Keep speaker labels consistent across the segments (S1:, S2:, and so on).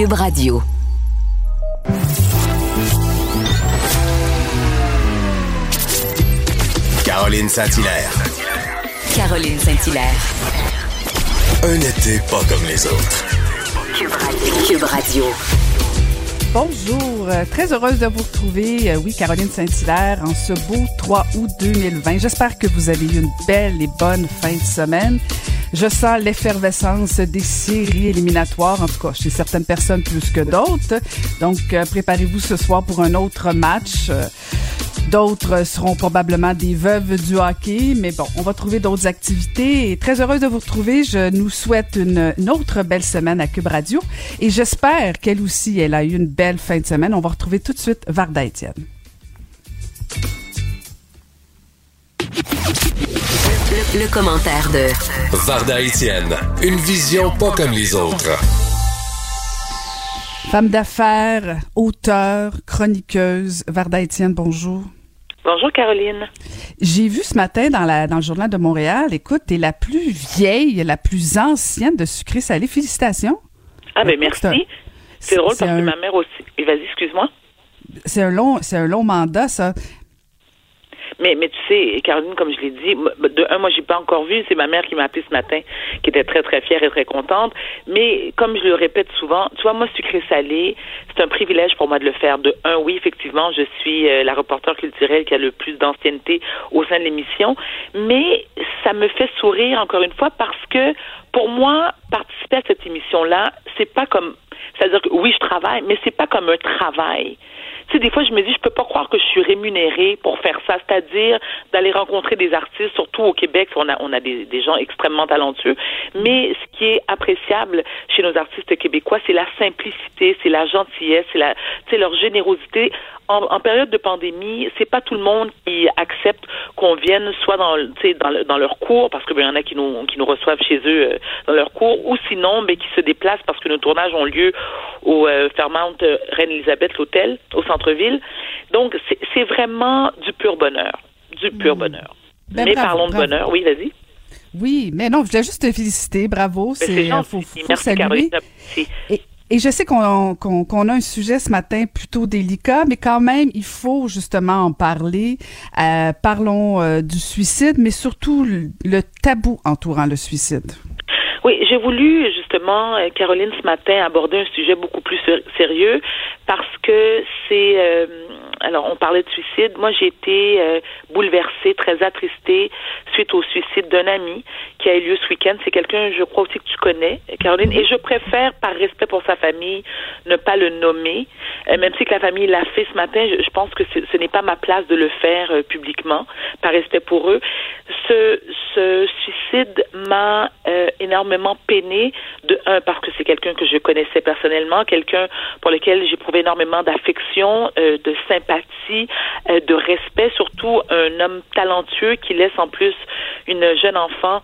S1: Cube Radio.
S2: Caroline Saint-Hilaire.
S1: Caroline Saint-Hilaire.
S2: Un été pas comme les autres.
S1: Cube Radio. Cube Radio.
S3: Bonjour, euh, très heureuse de vous retrouver. Euh, oui, Caroline Saint-Hilaire en ce beau 3 août 2020. J'espère que vous avez eu une belle et bonne fin de semaine. Je sens l'effervescence des séries éliminatoires, en tout cas chez certaines personnes plus que d'autres. Donc, euh, préparez-vous ce soir pour un autre match. D'autres seront probablement des veuves du hockey, mais bon, on va trouver d'autres activités. Très heureuse de vous retrouver. Je nous souhaite une, autre belle semaine à Cube Radio. Et j'espère qu'elle aussi, elle a eu une belle fin de semaine. On va retrouver tout de suite Varda Étienne.
S1: Le, commentaire de
S2: Varda Étienne. Une vision pas comme les autres.
S3: Femme d'affaires, auteure, chroniqueuse, Varda Étienne, bonjour.
S4: Bonjour Caroline.
S3: J'ai vu ce matin dans, la, dans le Journal de Montréal, écoute, t'es la plus vieille, la plus ancienne de sucré salé. Félicitations.
S4: Ah ben merci. C'est drôle parce que
S3: un-
S4: ma mère aussi. Et Vas-y, excuse-moi.
S3: C'est un long, c'est un long mandat, ça.
S4: Mais, mais tu sais, Caroline, comme je l'ai dit, de un, moi, j'ai pas encore vu. C'est ma mère qui m'a appelé ce matin, qui était très, très fière et très contente. Mais comme je le répète souvent, tu vois, moi, sucré-salé, c'est un privilège pour moi de le faire. De un, oui, effectivement, je suis euh, la reporter culturelle qui a le plus d'ancienneté au sein de l'émission. Mais ça me fait sourire, encore une fois, parce que pour moi, participer à cette émission-là, c'est pas comme c'est-à-dire que oui, je travaille, mais c'est pas comme un travail. Tu sais, des fois, je me dis, je peux pas croire que je suis rémunérée pour faire ça, c'est-à-dire d'aller rencontrer des artistes, surtout au Québec, on a, on a des, gens extrêmement talentueux. Mais ce qui est appréciable chez nos artistes québécois, c'est la simplicité, c'est la gentillesse, c'est la, leur générosité. En, en période de pandémie, c'est pas tout le monde qui accepte qu'on vienne soit dans, dans, le- dans leur cours, parce que ben, y en a qui nous, qui nous reçoivent chez eux euh, dans leur cours, ou sinon, ben, qui se déplacent parce que nos tournages ont lieu au euh, Fairmount euh, Reine-Élisabeth, l'hôtel, au centre-ville. Donc, c'est vraiment du pur bonheur. Du pur bonheur.
S3: Ben,
S4: Mais
S3: bravo,
S4: parlons de
S3: bravo.
S4: bonheur. Oui, vas-y.
S3: Oui, mais non, je voulais juste te féliciter. Bravo.
S4: Ben,
S3: C'est, euh,
S4: gentil.
S3: faut, faut
S4: Merci,
S3: saluer. Et, et je sais qu'on a un sujet ce matin plutôt délicat, mais quand même, il faut justement en parler. Euh, parlons euh, du suicide, mais surtout le, le tabou entourant le suicide.
S4: Oui, j'ai voulu justement, euh, Caroline, ce matin, aborder un sujet beaucoup plus sé- sérieux parce que c'est... euh, alors, on parlait de suicide. Moi, j'ai été euh, bouleversée, très attristée suite au suicide d'un ami qui a eu lieu ce week-end. C'est quelqu'un, je crois aussi que tu connais, Caroline, et je préfère, par respect pour sa famille, ne pas le nommer. Euh, même si que la famille l'a fait ce matin, je, pense que ce, n'est pas ma place de le faire euh, publiquement, par respect pour eux. Ce, ce suicide m'a euh, énormément peiné, de un, parce que c'est quelqu'un que je connaissais personnellement, quelqu'un pour lequel j'éprouvais énormément d'affection, euh, de sympathie, euh, de respect, surtout un homme talentueux qui laisse en plus une jeune enfant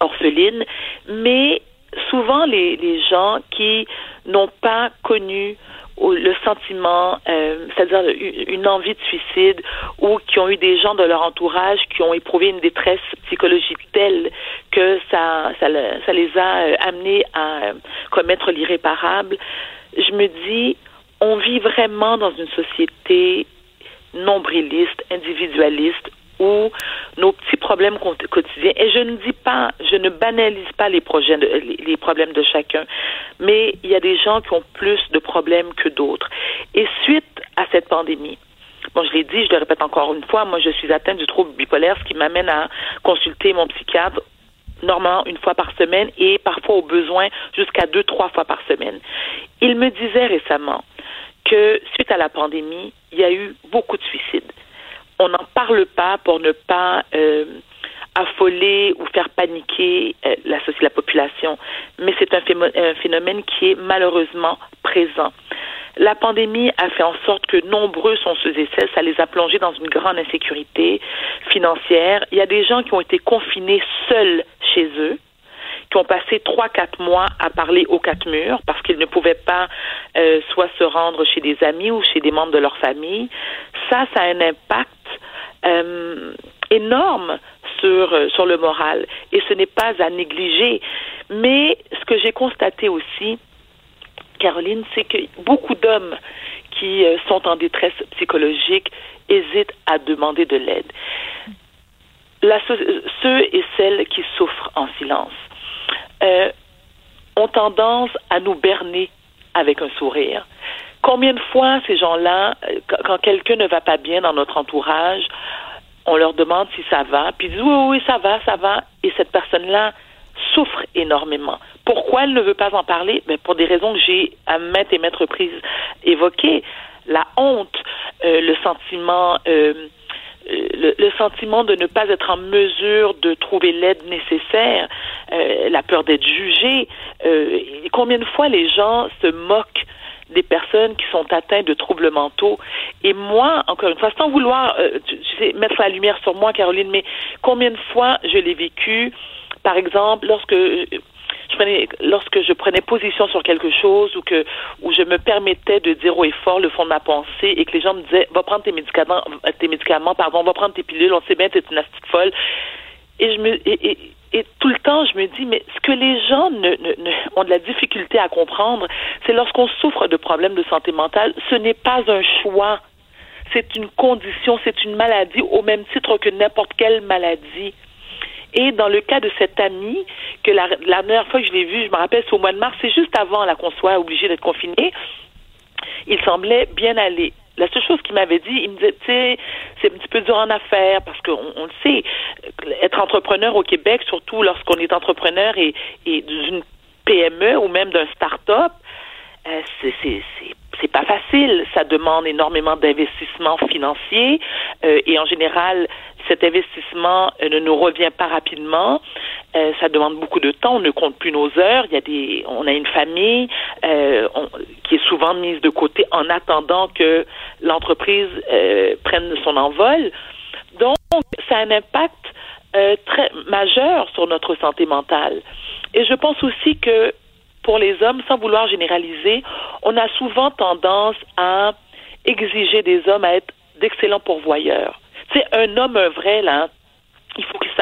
S4: orpheline, mais souvent les, les gens qui n'ont pas connu le sentiment, euh, c'est-à-dire une envie de suicide, ou qui ont eu des gens de leur entourage qui ont éprouvé une détresse psychologique telle que ça, ça les a euh, amenés à euh, commettre l'irréparable. Je me dis, on vit vraiment dans une société nombriliste, individualiste, où nos petits problèmes quot- quotidiens, et je ne dis pas, je ne banalise pas les problèmes de chacun, mais il y a des gens qui ont plus de problèmes que d'autres. Et suite à cette pandémie, Bon, je l'ai dit, je le répète encore une fois, moi je suis atteinte du trouble bipolaire, ce qui m'amène à consulter mon psychiatre normalement une fois par semaine et parfois au besoin jusqu'à deux, trois fois par semaine. Il me disait récemment que suite à la pandémie, il y a eu beaucoup de suicides. On n'en parle pas pour ne pas euh, affoler ou faire paniquer euh, la, la population, mais c'est un, un phénomène qui est malheureusement présent. La pandémie a fait en sorte que nombreux sont ceux et celles, ça les a plongés dans une grande insécurité financière. Il y a des gens qui ont été confinés seuls chez eux, qui ont passé trois, quatre mois à parler aux quatre murs parce qu'ils ne pouvaient pas euh, soit se rendre chez des amis ou chez des membres de leur famille. Ça, ça a un impact euh, énorme sur, euh, sur le moral et ce n'est pas à négliger. Mais ce que j'ai constaté aussi, Caroline, c'est que beaucoup d'hommes qui sont en détresse psychologique hésitent à demander de l'aide. ceux et celles qui souffrent en silence euh, ont tendance à nous berner avec un sourire. Combien de fois ces gens-là, euh, quand quelqu'un ne va pas bien dans notre entourage, on leur demande si ça va, puis ils disent oui, oui, ça va, ça va, et cette personne-là souffre énormément. Pourquoi elle ne veut pas en parler? Ben, pour des raisons que j'ai à maintes et maintes reprises évoquées. La honte, euh, le sentiment, le, le, sentiment de ne pas être en mesure de trouver l'aide nécessaire, euh, la peur d'être jugé. combien de fois les gens se moquent des personnes qui sont atteintes de troubles mentaux? Et moi, encore une fois, sans vouloir tu sais, mettre la lumière sur moi, Caroline, mais combien de fois je l'ai vécu, par exemple, lorsque lorsque je prenais position sur quelque chose ou que où je me permettais de dire au effort le fond de ma pensée et que les gens me disaient va prendre tes médicaments tes médicaments pardon va prendre tes pilules on sait bien t'es une astuce folle. Et je me et, et, tout le temps je me dis mais ce que les gens ont de la difficulté à comprendre c'est lorsqu'on souffre de problèmes de santé mentale ce n'est pas un choix. C'est une condition c'est une maladie au même titre que n'importe quelle maladie et dans le cas de cet ami, que la, dernière fois que je l'ai vu, je me rappelle, c'est au mois de mars, c'est juste avant qu'on soit obligé d'être confiné, il semblait bien aller. La seule chose qu'il m'avait dit, il me disait, tu sais, c'est un petit peu dur en affaires parce qu'on on le sait, être entrepreneur au Québec, surtout lorsqu'on est entrepreneur et, et d'une PME ou même d'un start-up, euh, c'est c'est pas facile. Ça demande énormément d'investissement financier euh, et en général, cet investissement euh, ne nous revient pas rapidement. Euh, ça demande beaucoup de temps. On ne compte plus nos heures. Il y a des, on a une famille euh, qui est souvent mise de côté en attendant que l'entreprise euh, prenne son envol. Donc, ça a un impact très majeur sur notre santé mentale. Et je pense aussi que pour les hommes, sans vouloir généraliser, on a souvent tendance à exiger des hommes à être d'excellents pourvoyeurs. C'est un homme, un vrai, là, il faut qu'il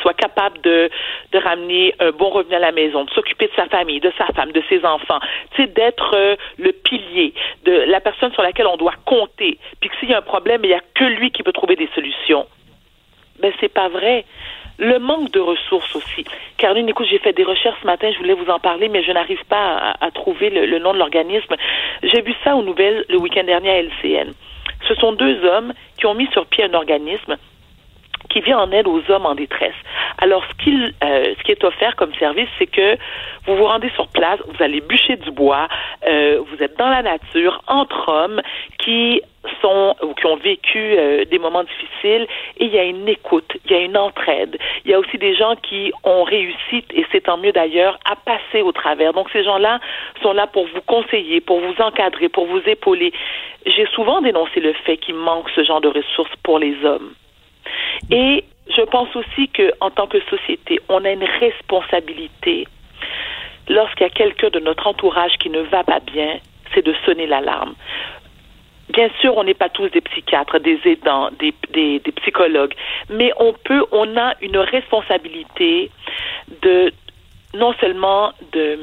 S4: soit, capable de, ramener un bon revenu à la maison, de s'occuper de sa famille, de sa femme, de ses enfants, tu sais, d'être euh, le pilier, la personne sur laquelle on doit compter. Puis que s'il y a un problème, il n'y a que lui qui peut trouver des solutions. Mais c'est pas vrai. Le manque de ressources aussi. Caroline, écoute, j'ai fait des recherches ce matin, je voulais vous en parler, mais je n'arrive pas à, trouver le, le, nom de l'organisme. J'ai vu ça aux nouvelles le week-end dernier à LCN. Ce sont deux hommes qui ont mis sur pied un organisme qui vient en aide aux hommes en détresse. Alors, ce, euh, ce qui est offert comme service, c'est que vous vous rendez sur place, vous allez bûcher du bois, euh, vous êtes dans la nature, entre hommes qui sont ou qui ont vécu euh, des moments difficiles et il y a une écoute, il y a une entraide. Il y a aussi des gens qui ont réussi et c'est tant mieux d'ailleurs à passer au travers. Donc ces gens-là sont là pour vous conseiller, pour vous encadrer, pour vous épauler. J'ai souvent dénoncé le fait qu'il manque ce genre de ressources pour les hommes. Et je pense aussi qu'en tant que société, on a une responsabilité lorsqu'il y a quelqu'un de notre entourage qui ne va pas bien, c'est de sonner l'alarme. Bien sûr, on n'est pas tous des psychiatres, des aidants, des, psychologues, mais on peut, on a une responsabilité de non seulement de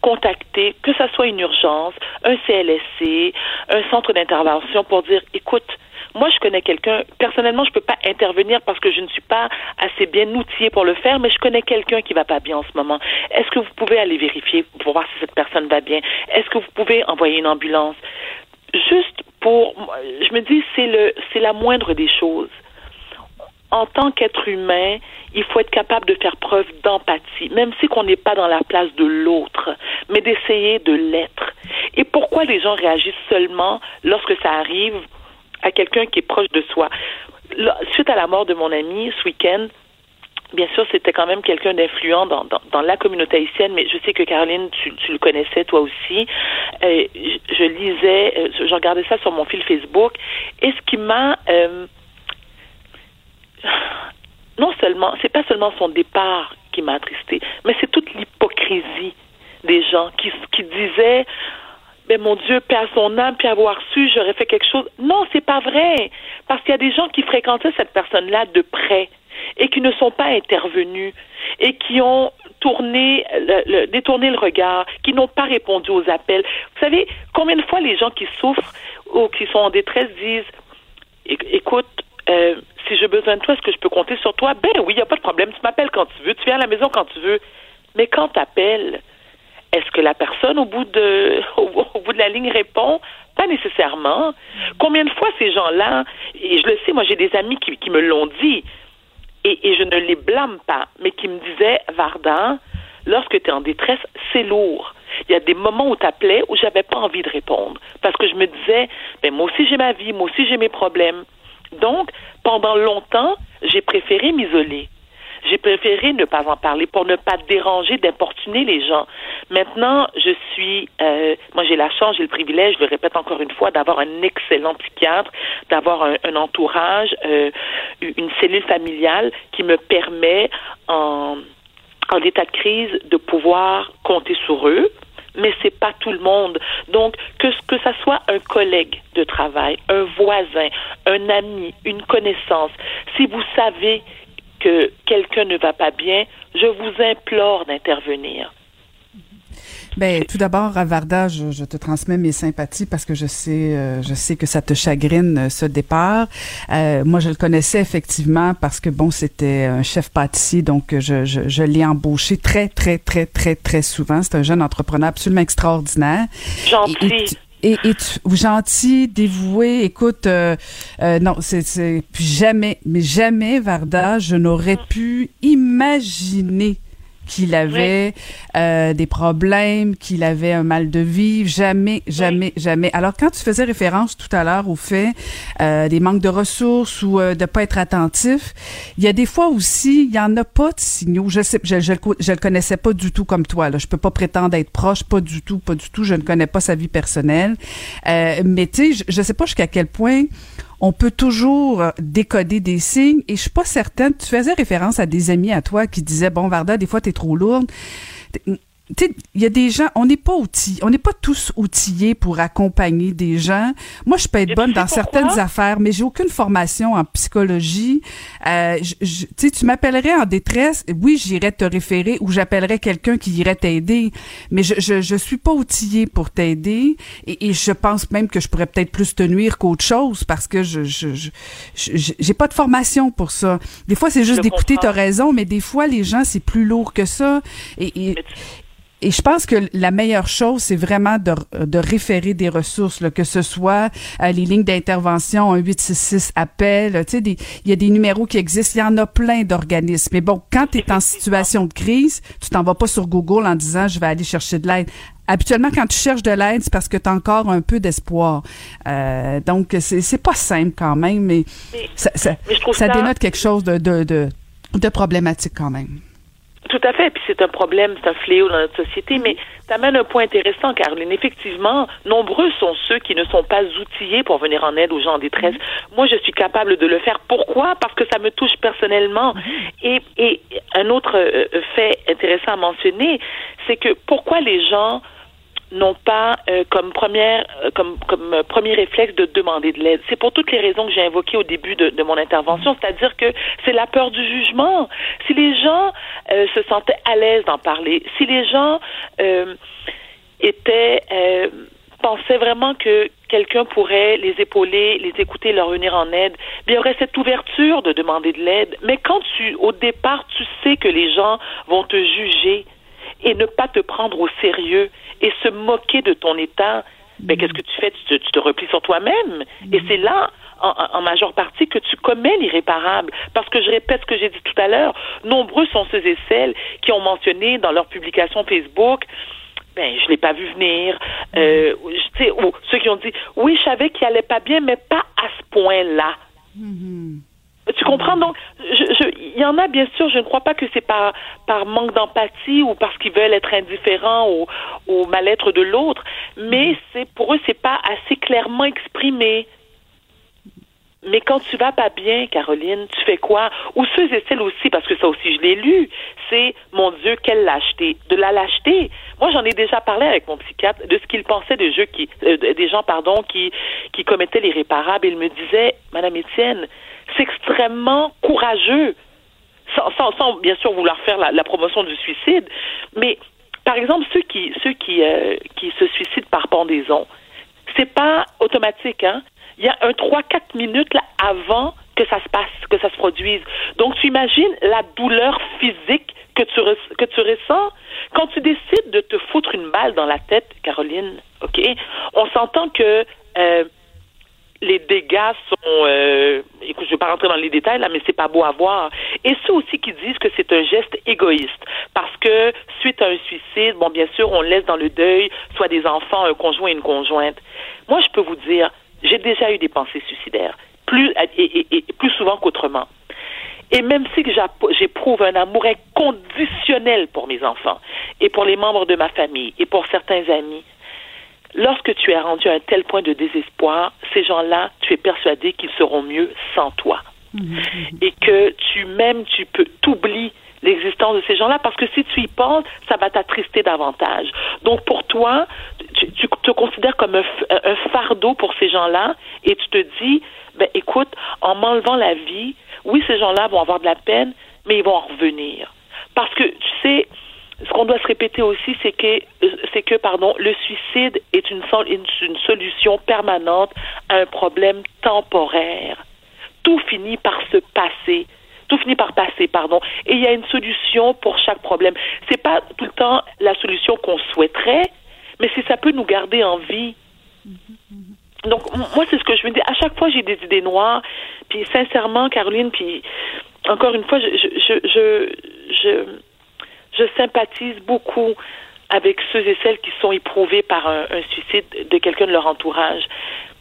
S4: contacter, que ce soit une urgence, un CLSC, un centre d'intervention pour dire, écoute, moi, je connais quelqu'un, personnellement, je peux pas intervenir parce que je ne suis pas assez bien outillée pour le faire, mais je connais quelqu'un qui va pas bien en ce moment. Est-ce que vous pouvez aller vérifier pour voir si cette personne va bien? Est-ce que vous pouvez envoyer une ambulance? Juste pour, je me dis, c'est la moindre des choses. En tant qu'être humain, il faut être capable de faire preuve d'empathie, même si qu'on n'est pas dans la place de l'autre, mais d'essayer de l'être. Et pourquoi les gens réagissent seulement lorsque ça arrive? À quelqu'un qui est proche de soi. suite à la mort de mon ami ce week-end, bien sûr, c'était quand même quelqu'un d'influent dans, dans, la communauté haïtienne, mais je sais que Caroline, tu, tu le connaissais toi aussi. Euh, je, lisais, euh, je regardais ça sur mon fil Facebook, et ce qui m'a euh, non seulement, c'est pas seulement son départ qui m'a attristé, mais c'est toute l'hypocrisie des gens qui, qui disaient mais mon Dieu, paix son âme, puis avoir su, j'aurais fait quelque chose. Non, c'est pas vrai. Parce qu'il y a des gens qui fréquentaient cette personne-là de près et qui ne sont pas intervenus. et qui ont tourné, détourné le regard, qui n'ont pas répondu aux appels. Vous savez, combien de fois les gens qui souffrent ou qui sont en détresse disent, écoute, euh, si j'ai besoin de toi, est-ce que je peux compter sur toi? Ben oui, il n'y a pas de problème. Tu m'appelles quand tu veux, tu viens à la maison quand tu veux. Mais quand tu appelles, est-ce que la personne au bout de la ligne répond? Pas nécessairement. Combien de fois ces gens-là, et je le sais, moi j'ai des amis qui, me l'ont dit, et, je ne les blâme pas, mais qui me disaient, Varda, lorsque tu es en détresse, c'est lourd. Il y a des moments où tu appelais où j'avais pas envie de répondre parce que je me disais, ben, moi aussi j'ai ma vie, moi aussi j'ai mes problèmes. Donc, pendant longtemps, j'ai préféré m'isoler. J'ai préféré ne pas en parler pour ne pas déranger, d'importuner les gens. Maintenant, je suis, euh, moi j'ai la chance, j'ai le privilège, je le répète encore une fois, d'avoir un excellent psychiatre, d'avoir un, entourage, euh, une cellule familiale qui me permet en en état de crise de pouvoir compter sur eux, mais c'est pas tout le monde. Donc que que ça soit un collègue de travail, un voisin, un ami, une connaissance, si vous savez que quelqu'un ne va pas bien, je vous implore d'intervenir.
S3: Ben, tout d'abord, Varda, je, je, te transmets mes sympathies parce que je sais, euh, je sais que ça te chagrine euh, ce départ. Euh, moi, je le connaissais effectivement parce que bon, c'était un chef pâtissier, donc je, je, je l'ai embauché très, très, très, très, très souvent. C'est un jeune entrepreneur absolument extraordinaire.
S4: Gentil.
S3: Et, et, gentil, dévoué. Écoute, euh, non, c'est jamais, mais jamais, Varda, je n'aurais pu imaginer qu'il avait euh, des problèmes, qu'il avait un mal de vivre. Jamais, jamais, jamais. Alors, quand tu faisais référence tout à l'heure au fait euh, des manques de ressources ou euh, de pas être attentif, il y a des fois aussi, il y en a pas de signaux. Je sais, je, je, je, le connaissais pas du tout comme toi. Là, je peux pas prétendre être proche, pas du tout, pas du tout. Je ne connais pas sa vie personnelle. Euh, mais tu sais, je, je sais pas jusqu'à quel point on peut toujours décoder des signes et je suis pas certaine. Tu faisais référence à des amis à toi qui disaient bon Varda, des fois tu es trop lourde il y a des gens, on n'est pas outillés, on n'est pas tous outillés pour accompagner des gens. Moi, je peux être bonne dans certaines affaires, mais j'ai aucune formation en psychologie. Euh, je, tu m'appellerais en détresse, oui, j'irais te référer ou j'appellerais quelqu'un qui irait t'aider, mais je, je, je suis pas outillée pour t'aider et, et, je pense même que je pourrais peut-être plus te nuire qu'autre chose parce que je je j'ai pas de formation pour ça. Des fois, c'est juste d'écouter, t'as raison, mais des fois, les gens, c'est plus lourd que ça. Et, et, et je pense que la meilleure chose, c'est vraiment de, de, référer des ressources, là, que ce soit euh, les lignes d'intervention, un 866 appel, tu sais, il y a des numéros qui existent, il y en a plein d'organismes. Mais bon, quand tu es en situation de crise, tu t'en vas pas sur Google en disant je vais aller chercher de l'aide. Habituellement, quand tu cherches de l'aide, c'est parce que tu as encore un peu d'espoir. Euh, donc, c'est pas simple quand même, mais, ça, ça, ça, dénote quelque chose de, de, de, de problématique quand même.
S4: Tout à fait. Puis c'est un problème, c'est un fléau dans notre société. Mais tu amènes un point intéressant, Caroline. Effectivement, nombreux sont ceux qui ne sont pas outillés pour venir en aide aux gens en détresse. Mm-hmm. Moi, je suis capable de le faire. Pourquoi? Parce que ça me touche personnellement. Mm-hmm. Et, et un autre euh, fait intéressant à mentionner, c'est que pourquoi les gens n'ont pas euh, comme première euh, comme comme euh, premier réflexe de demander de l'aide. C'est pour toutes les raisons que j'ai invoquées au début de, de mon intervention, c'est-à-dire que c'est la peur du jugement. Si les gens se sentaient à l'aise d'en parler, si les gens étaient pensaient vraiment que quelqu'un pourrait les épauler, les écouter, leur venir en aide, bien, il y aurait cette ouverture de demander de l'aide. Mais quand tu, au départ, tu sais que les gens vont te juger, et ne pas te prendre au sérieux et se moquer de ton état, ben, qu'est-ce que tu fais? Tu te, replies sur toi-même. Et c'est là, en, majeure partie, que tu commets l'irréparable. Parce que je répète ce que j'ai dit tout à l'heure, nombreux sont ceux et celles qui ont mentionné dans leur publication Facebook ben je l'ai pas vu venir. Euh, sais, ou ceux qui ont dit oui, je savais qu'il allait pas bien, mais pas à ce point-là. Mm-hmm. Tu comprends? Donc il y en a bien sûr. Je ne crois pas que c'est par par manque d'empathie ou parce qu'ils veulent être indifférents au, au mal-être de l'autre, mais c'est pour eux c'est pas assez clairement exprimé. Mais quand tu vas pas bien, Caroline, tu fais quoi? Ou ceux et celles aussi, parce que ça aussi je l'ai lu, c'est mon Dieu, quelle lâcheté. De la lâcheté. Moi, j'en ai déjà parlé avec mon psychiatre de ce qu'il pensait des jeux qui, euh, des gens, pardon, qui, qui commettaient l'irréparable. Il me disait, Madame Étienne, c'est extrêmement courageux. sans, sans, sans bien sûr vouloir faire la, la, promotion du suicide, mais par exemple ceux qui ceux qui euh, qui se suicident par pendaison, c'est pas automatique, hein. Il y a un 3-4 minutes avant que ça se passe, que ça se produise. Donc tu imagines la douleur physique que tu ressens quand tu décides de te foutre une balle dans la tête, Caroline. Ok, on s'entend que euh, les dégâts sont, euh, écoute, je vais pas rentrer dans les détails là, mais c'est pas beau à voir. Et ceux aussi qui disent que c'est un geste égoïste, parce que suite à un suicide, bon, bien sûr, on laisse dans le deuil soit des enfants, un conjoint et une conjointe. Moi, je peux vous dire, j'ai déjà eu des pensées suicidaires, plus et, et, plus souvent qu'autrement. Et même si j'éprouve un amour inconditionnel pour mes enfants et pour les membres de ma famille et pour certains amis, lorsque tu es rendu à un tel point de désespoir, ces gens-là, tu es persuadé qu'ils seront mieux sans toi. Mhm. Et que tu même tu peux t'oublier l'existence de ces gens-là parce que si tu y penses, ça va t'attrister davantage. Donc pour toi, tu, te considères comme un, fardeau pour ces gens-là et tu te dis, ben écoute, en m'enlevant la vie, oui, ces gens-là vont avoir de la peine, mais ils vont en revenir. Parce que tu sais, ce qu'on doit se répéter aussi, c'est que, c'est que, pardon, le suicide est une, solution permanente à un problème temporaire. Tout finit par se passer tout finit par passer, pardon. Et il y a une solution pour chaque problème. C'est pas tout le temps la solution qu'on souhaiterait, mais si ça peut nous garder en vie. Donc moi c'est ce que je me dis. À chaque fois j'ai des idées noires. Puis sincèrement, Caroline, puis encore une fois, je sympathise beaucoup avec ceux et celles qui sont éprouvés par un, suicide de quelqu'un de leur entourage.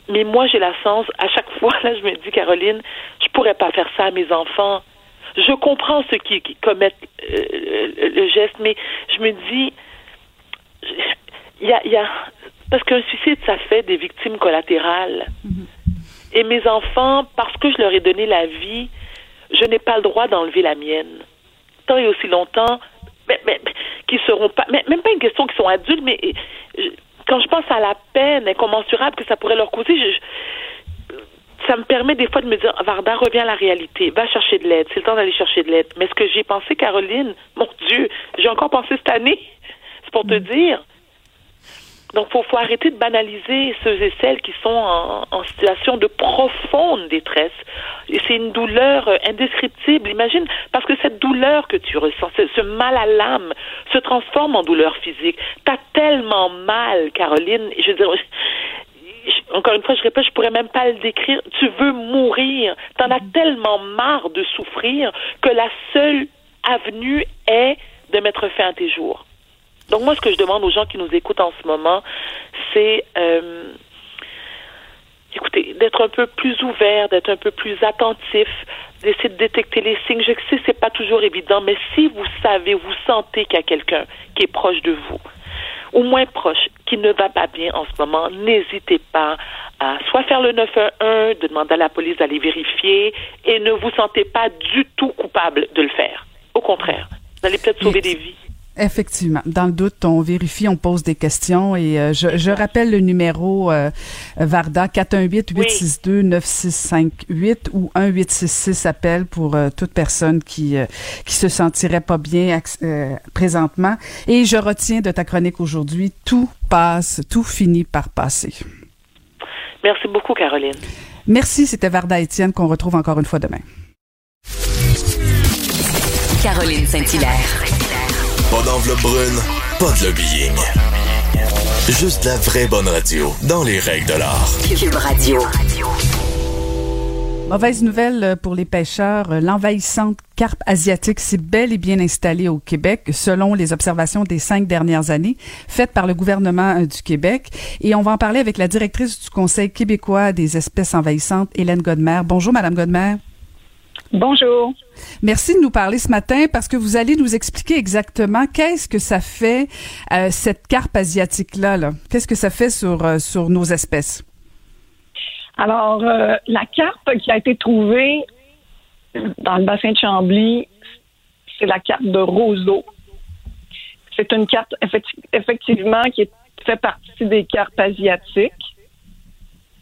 S4: Mais moi, j'ai la chance, à chaque fois, là, je me dis, Caroline, je pourrais pas faire ça à mes enfants. Je comprends ceux qui, commettent euh, le geste, mais je me dis, il y a, y a, parce qu'un suicide, ça fait des victimes collatérales. Mm-hmm. Et mes enfants, parce que je leur ai donné la vie, je n'ai pas le droit d'enlever la mienne. Tant et aussi longtemps mais, mais, qui seront pas, mais, même pas une question qu'ils sont adultes, mais quand je pense à la peine incommensurable que ça pourrait leur causer, je, ça me permet des fois de me dire, Varda, reviens à la réalité, va chercher de l'aide, c'est le temps d'aller chercher de l'aide. Mais ce que j'ai pensé, Caroline, mon Dieu, j'ai encore pensé cette année, c'est pour te mm. dire, donc, il faut, arrêter de banaliser ceux et celles qui sont en, situation de profonde détresse. C'est une douleur euh, indescriptible. Imagine, parce que cette douleur que tu ressens, ce, mal à l'âme, se transforme en douleur physique. T'as tellement mal, Caroline. Je veux dire, encore une fois, je répète, je pourrais même pas le décrire. Tu veux mourir. T'en as tellement marre de souffrir que la seule avenue est de mettre fin à tes jours. Donc moi, ce que je demande aux gens qui nous écoutent en ce moment, c'est euh, d'être un peu plus ouvert, d'être un peu plus attentif, d'essayer de détecter les signes. Je sais c'est pas toujours évident, mais si vous savez, vous sentez qu'il y a quelqu'un qui est proche de vous, ou moins proche, qui ne va pas bien en ce moment, n'hésitez pas à soit faire le 911, de demander à la police d'aller vérifier, et ne vous sentez pas du tout coupable de le faire. Au contraire, vous allez peut-être sauver des vies.
S3: Effectivement. Dans le doute, on vérifie, on pose des questions et euh, je, je, rappelle le numéro euh, Varda 418-862-9658 ou 1866 appel pour euh, toute personne qui qui se sentirait pas bien présentement. Et je retiens de ta chronique aujourd'hui, tout passe, tout finit par passer.
S4: Merci beaucoup, Caroline.
S3: Merci, c'était Varda Étienne qu'on retrouve encore une fois demain.
S1: Caroline Saint-Hilaire.
S2: Pas d'enveloppe brune, pas de lobbying. Juste la vraie bonne radio, dans les règles de l'art.
S1: Cube Radio.
S3: Mauvaise nouvelle pour les pêcheurs. L'envahissante carpe asiatique s'est bel et bien installée au Québec, selon les observations des cinq dernières années faites par le gouvernement euh, du Québec. Et on va en parler avec la directrice du Conseil québécois des espèces envahissantes, Hélène Godmer. Bonjour, Madame Godmer.
S5: Bonjour.
S3: Merci de nous parler ce matin parce que vous allez nous expliquer exactement qu'est-ce que ça fait euh, cette carpe asiatique là. -là. Qu'est-ce que ça fait sur euh, sur nos espèces?
S5: Alors euh, la carpe qui a été trouvée dans le bassin de Chambly, c'est la carpe de roseau. C'est une carpe effectivement qui fait partie des carpes asiatiques.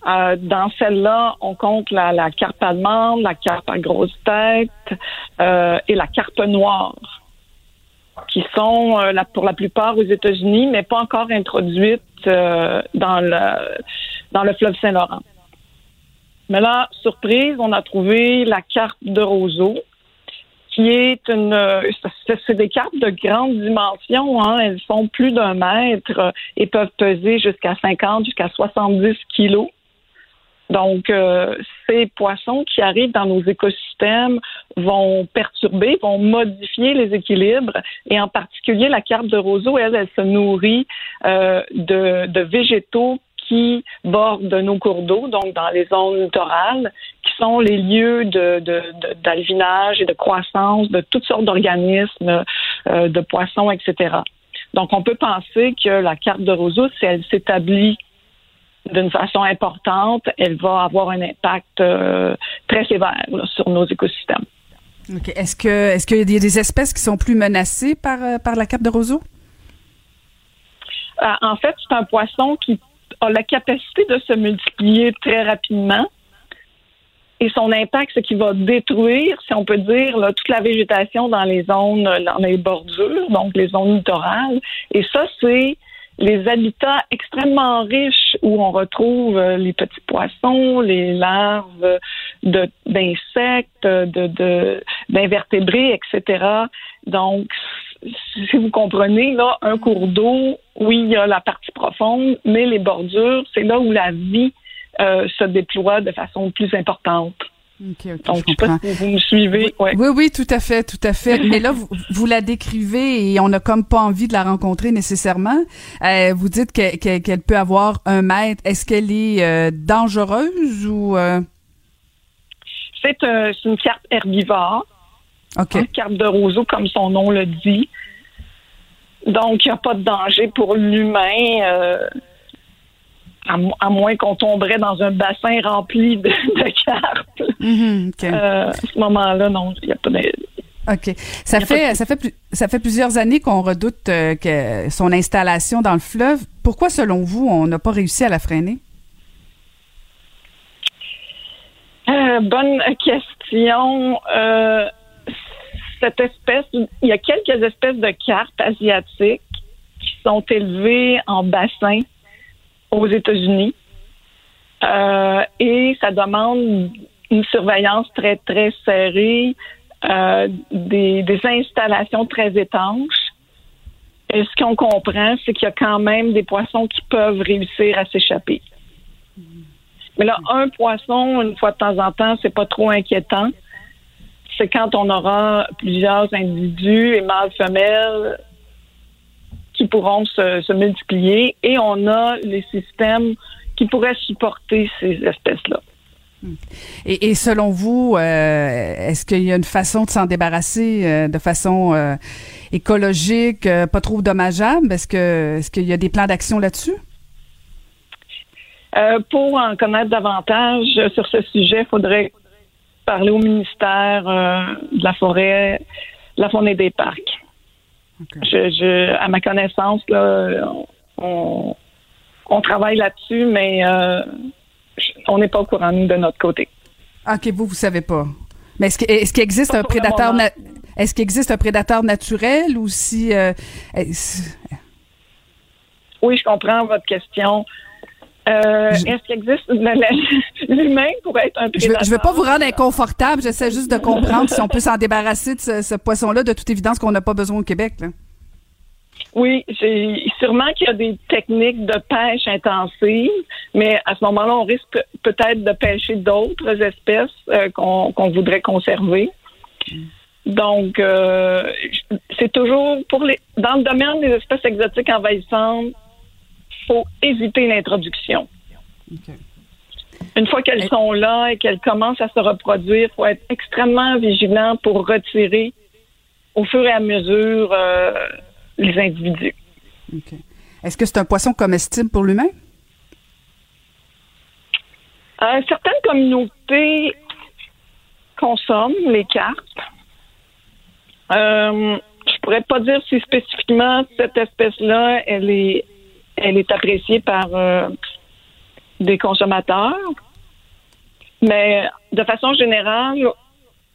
S5: Euh, dans celle-là, on compte la, la carpe allemande, la carpe à grosse tête euh, et la carpe noire, qui sont euh, la, pour la plupart aux États-Unis, mais pas encore introduites euh, dans le dans le fleuve Saint-Laurent. Mais là, surprise, on a trouvé la carpe de roseau, qui est une, c'est des carpes de grande dimension. Hein. Elles font plus d'un mètre euh, et peuvent peser jusqu'à 50, jusqu'à 70 kilos. Donc, euh, ces poissons qui arrivent dans nos écosystèmes vont perturber, vont modifier les équilibres. Et en particulier, la carpe de roseau, elle, elle se nourrit euh, de, de végétaux qui bordent nos cours d'eau, donc dans les zones littorales, qui sont les lieux de, de, d'alvinage et de croissance de toutes sortes d'organismes, euh, de poissons, etc. Donc, on peut penser que la carpe de roseau, si elle s'établit d'une façon importante, elle va avoir un impact euh, très sévère là, sur nos écosystèmes.
S3: Est-ce que est-ce qu'il y a des espèces qui sont plus menacées par, euh, par la carpe de roseau?
S5: Euh, en fait, c'est un poisson qui a la capacité de se multiplier très rapidement. Et son impact, c'est qu'il va détruire, si on peut dire, là, toute la végétation dans les zones, dans les bordures, donc les zones littorales. Et ça, c'est les habitats extrêmement riches où on retrouve euh, les petits poissons, les larves d'insectes, d'invertébrés, etc. Donc, si vous comprenez, là, un cours d'eau, oui, il y a la partie profonde, mais les bordures, c'est là où la vie euh, se déploie de façon plus importante.
S3: OK, OK,
S5: Donc,
S3: je comprends.
S5: si vous me suivez.
S3: Oui,
S5: ouais.
S3: oui, oui, tout à fait, tout à fait. Mais là, vous, vous la décrivez et on n'a comme pas envie de la rencontrer nécessairement. Euh, vous dites que- que- qu'elle peut avoir un mètre. Est-ce qu'elle est euh, dangereuse ou... euh,
S5: C'est, un- c'est une carte herbivore.
S3: OK.
S5: Une carte de roseau, comme son nom le dit. Donc, il n'y a pas de danger pour l'humain, à, mo- à moins qu'on tomberait dans un bassin rempli de, de carpes.
S3: Mhm, OK.
S5: Euh, à ce moment-là, non, il n'y a pas de...
S3: OK. Ça fait,
S5: de-
S3: ça fait, ça fait plusieurs années qu'on redoute euh, que son installation dans le fleuve. Pourquoi, selon vous, on n'a pas réussi à la freiner?
S5: Euh, bonne question. Euh, cette espèce, il y a quelques espèces de carpes asiatiques qui sont élevées en bassin aux États-Unis. Euh, et ça demande une surveillance très, très serrée, euh, des, des installations très étanches. Et ce qu'on comprend, c'est qu'il y a quand même des poissons qui peuvent réussir à s'échapper. Mais là, un poisson, une fois de temps en temps, c'est pas trop inquiétant. C'est quand on aura plusieurs individus et mâles femelles qui pourront se, se multiplier et on a les systèmes qui pourraient supporter ces espèces-là.
S3: Et, et selon vous, euh, est-ce qu'il y a une façon de s'en débarrasser euh, de façon euh, écologique, pas trop dommageable? Est-ce que est-ce qu'il y a des plans d'action là-dessus?
S5: Pour en connaître davantage sur ce sujet, il faudrait parler au ministère de la forêt, de la faune et des parcs. Je, je, à ma connaissance, là, on, on travaille là-dessus, mais euh, on n'est pas au courant nous, de notre côté.
S3: OK, vous, vous savez pas. Mais est-ce qu'il existe
S5: Pas
S3: un prédateur est-ce qu'il existe un prédateur naturel ou si euh,
S5: Oui, je comprends votre question. Euh,
S3: Je-
S5: Est-ce qu'il existe l'humain pourrait être un prédateur?
S3: je veux pas vous rendre inconfortable, j'essaie juste de comprendre si on peut s'en débarrasser de ce, ce poisson-là, de toute évidence qu'on n'a pas besoin au Québec. Là.
S5: Oui, sûrement qu'il y a des techniques de pêche intensive, mais à ce moment-là, on risque pe- peut-être de pêcher d'autres espèces euh, qu'on qu'on voudrait conserver. Donc, euh, c'est toujours pour les dans le domaine des espèces exotiques envahissantes, faut éviter l'introduction. Une fois qu'elles sont là et qu'elles commencent à se reproduire, faut être extrêmement vigilant pour retirer au fur et à mesure euh, les individus.
S3: Est-ce que c'est un poisson comestible pour l'humain?
S5: Euh, certaines communautés consomment les carpes. Euh, je pourrais pas dire si spécifiquement cette espèce-là, elle est, elle est appréciée par euh, des consommateurs. Mais de façon générale,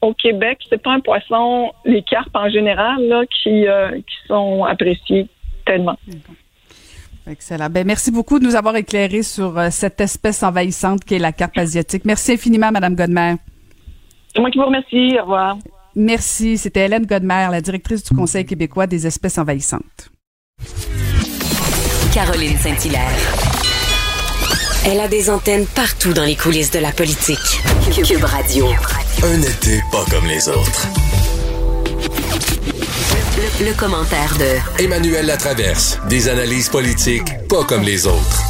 S5: au Québec, c'est pas un poisson, les carpes en général, là, qui, euh, qui sont appréciés tellement.
S3: Excellent. Ben, merci beaucoup de nous avoir éclairé sur euh, cette espèce envahissante qui est la carpe asiatique. Merci infiniment, Madame Godmer.
S5: C'est moi qui vous remercie. Au revoir.
S3: Merci. C'était Hélène Godmer, la directrice du Conseil québécois des espèces envahissantes.
S1: Caroline Saint-Hilaire. Elle a des antennes partout dans les coulisses de la politique. Cube Radio.
S2: Un été pas comme les autres.
S1: Le, le commentaire de
S2: Emmanuel Latraverse. Des analyses politiques pas comme les autres.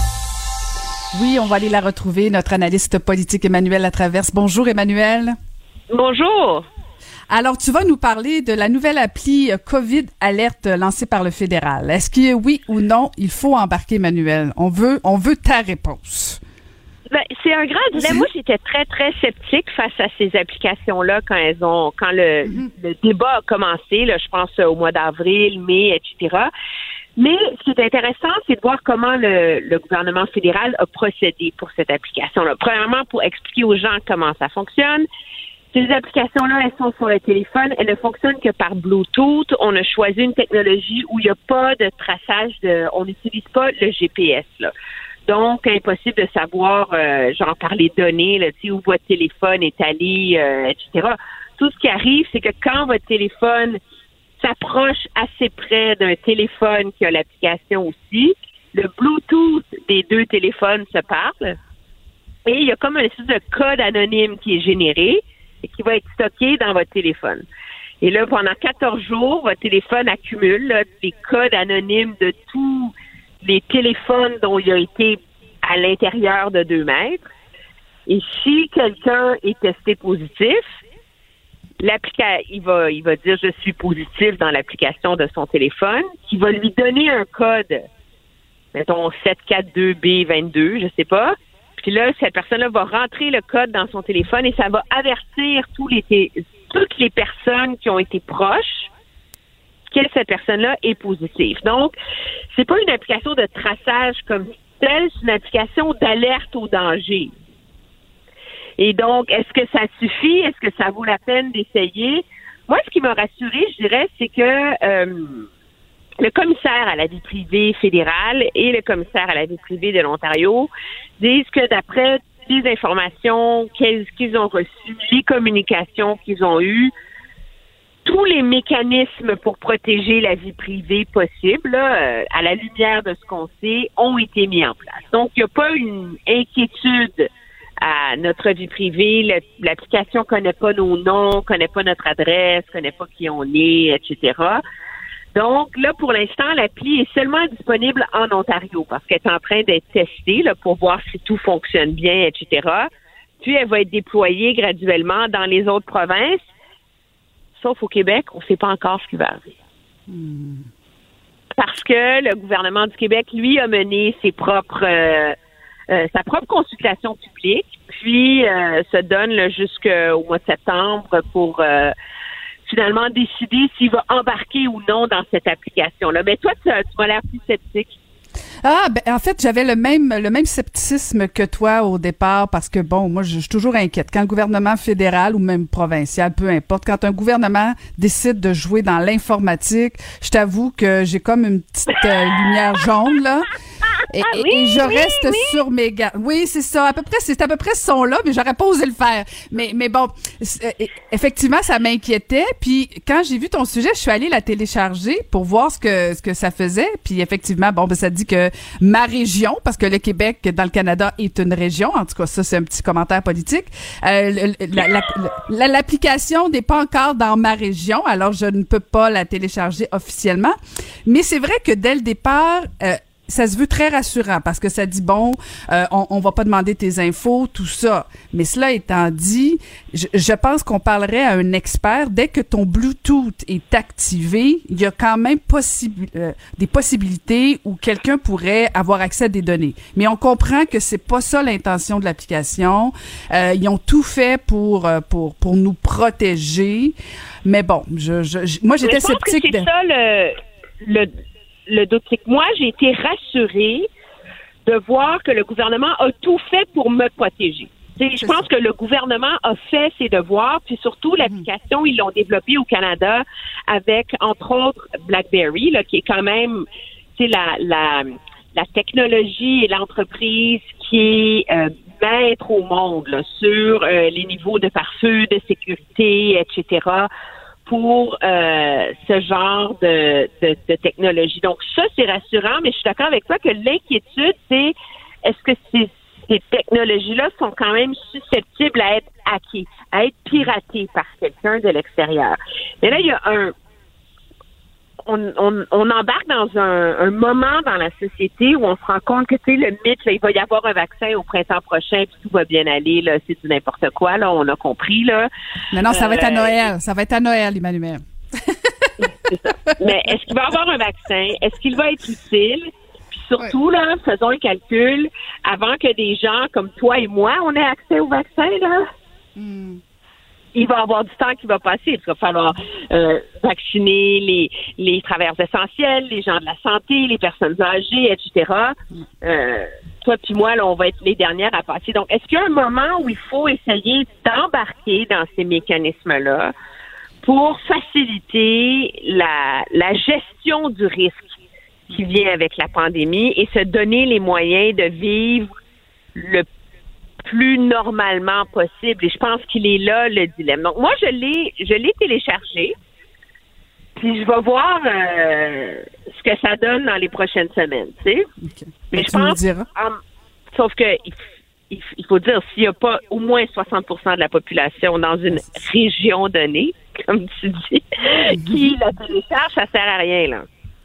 S3: Oui, on va aller la retrouver, notre analyste politique Emmanuel Latraverse. Bonjour, Emmanuel.
S6: Bonjour.
S3: Alors, tu vas nous parler de la nouvelle appli euh, COVID Alerte lancée par le fédéral. Est-ce que oui ou non, il faut embarquer Emmanuel? On veut, on veut ta réponse.
S6: Ben, c'est un grand dilemme. Moi, j'étais très, très sceptique face à ces applications-là quand elles ont, quand le, le débat a commencé, là, je pense euh, au mois d'avril, mai, etc. Mais ce qui est intéressant, c'est de voir comment le, le gouvernement fédéral a procédé pour cette application-là. Premièrement, pour expliquer aux gens comment ça fonctionne. Ces applications-là, elles sont sur le téléphone. Elles ne fonctionnent que par Bluetooth. On a choisi une technologie où il n'y a pas de traçage de, on n'utilise pas le GPS, là. Donc, impossible de savoir, euh, genre par les données, là, où votre téléphone est allé, euh, etc. Tout ce qui arrive, c'est que quand votre téléphone s'approche assez près d'un téléphone qui a l'application aussi, le Bluetooth des deux téléphones se parle. Et il y a comme un espèce de code anonyme qui est généré et qui va être stocké dans votre téléphone. Et là, pendant 14 jours, votre téléphone accumule là, des codes anonymes de tous les téléphones dont il a été à l'intérieur de deux mètres. Et si quelqu'un est testé positif, il va, va dire je suis positif dans l'application de son téléphone, qui va lui donner un code, mettons 742B22, je sais pas. Puis là, cette personne-là va rentrer le code dans son téléphone et ça va avertir toutes les personnes qui ont été proches que cette personne-là est positive. Donc, c'est pas une application de traçage comme telle, c'est une application d'alerte au danger. Et donc, est-ce que ça suffit? Est-ce que ça vaut la peine d'essayer? Moi, ce qui m'a rassuré, je dirais, c'est que euh, le commissaire à la vie privée fédérale et le commissaire à la vie privée de l'Ontario disent que d'après les informations qu'ils ont reçues, les communications qu'ils ont eues, tous les mécanismes pour protéger la vie privée possible, euh, à la lumière de ce qu'on sait, ont été mis en place. Donc, il n'y a pas une inquiétude à notre vie privée. L'application connaît pas nos noms, connaît pas notre adresse, connaît pas qui on est, etc. Donc, là, pour l'instant, l'appli est seulement disponible en Ontario parce qu'elle est en train d'être testée là, pour voir si tout fonctionne bien, etc. Puis, elle va être déployée graduellement dans les autres provinces. Sauf au Québec, on ne sait pas encore ce qui va arriver. Parce que le gouvernement du Québec, lui, a mené ses propres, euh, euh, sa propre consultation publique, puis euh, se donne jusqu'au mois de septembre pour euh, finalement décider s'il va embarquer ou non dans cette application-là. Mais toi, tu, tu l'air plus sceptique.
S3: Ah, ben, en fait, j'avais le même, le même scepticisme que toi au départ parce que, bon, moi, je, je suis toujours inquiète. Quand le gouvernement fédéral ou même provincial, peu importe, quand un gouvernement décide de jouer dans l'informatique, je t'avoue que j'ai comme une petite euh, lumière jaune, là. Et, et-
S6: oui,
S3: et je
S6: oui,
S3: reste
S6: oui.
S3: sur mes gardes. Oui, c'est ça. À peu près, c'est à peu près ce son-là, mais j'aurais pas osé le faire. Mais, mais bon, euh, effectivement, ça m'inquiétait. Puis quand j'ai vu ton sujet, je suis allée la télécharger pour voir ce que ce que ça faisait. Puis effectivement, bon, ben ça dit que ma région, parce que le Québec dans le Canada est une région. En tout cas, ça c'est un petit commentaire politique. Euh, la- la- L'application n'est pas encore dans ma région, alors je ne peux pas la télécharger officiellement. Mais c'est vrai que dès le départ. euh, ça se veut très rassurant parce que ça dit bon, euh, on, on va pas demander tes infos, tout ça. Mais cela étant dit, je, je pense qu'on parlerait à un expert dès que ton Bluetooth est activé, il y a quand même possible euh, des possibilités où quelqu'un pourrait avoir accès à des données. Mais on comprend que c'est pas ça l'intention de l'application. Euh, ils ont tout fait pour euh, pour pour nous protéger. Mais bon, je, je, je- moi j'étais
S6: que
S3: sceptique.
S6: c'est
S3: de-
S6: ça le, le, le doute. C'est que moi, j'ai été rassurée de voir que le gouvernement a tout fait pour me protéger. Je pense que le gouvernement a fait ses devoirs, puis surtout l'application, ils l'ont développée au Canada avec, entre autres, BlackBerry, là, qui est quand même, la, la, la technologie et l'entreprise qui est euh, maître au monde là, sur euh, les niveaux de pare-feu, de sécurité, etc pour euh, ce genre de, technologie. Donc ça, c'est rassurant, mais je suis d'accord avec toi que l'inquiétude, c'est est-ce que ces, ces technologies-là sont quand même susceptibles à être hackées, à être piratées par quelqu'un de l'extérieur? Mais là, il y a un, on, on, on, embarque dans un, un, moment dans la société où on se rend compte que, tu sais, le mythe, là, il va y avoir un vaccin au printemps prochain, puis tout va bien aller, là, c'est du n'importe quoi, là, on a compris, là.
S3: Mais non, ça va être à euh, Noël, ça va être à Noël, Emmanuel.
S6: c'est ça. Mais est-ce qu'il va y avoir un vaccin? Est-ce qu'il va être utile? Puis surtout, là, faisons un calcul, avant que des gens comme toi et moi, on ait accès au vaccin, là. Hmm il va avoir du temps qui va passer. Il va falloir euh, vacciner les, les travailleurs essentiels, les gens de la santé, les personnes âgées, etc. Euh, toi puis moi, là, on va être les dernières à passer. Donc, est-ce qu'il y a un moment où il faut essayer d'embarquer dans ces mécanismes-là pour faciliter la, la gestion du risque qui vient avec la pandémie et se donner les moyens de vivre le plus normalement possible. Et je pense qu'il est là le dilemme. Donc moi, je l'ai, je l'ai téléchargé. Puis je vais voir euh, ce que ça donne dans les prochaines semaines, tu sais.
S3: Mais, je pense,
S6: sauf que il, faut dire s'il n'y a pas au moins 60% de la population dans une région donnée, comme tu dis, qui la télécharge, ça sert à rien là.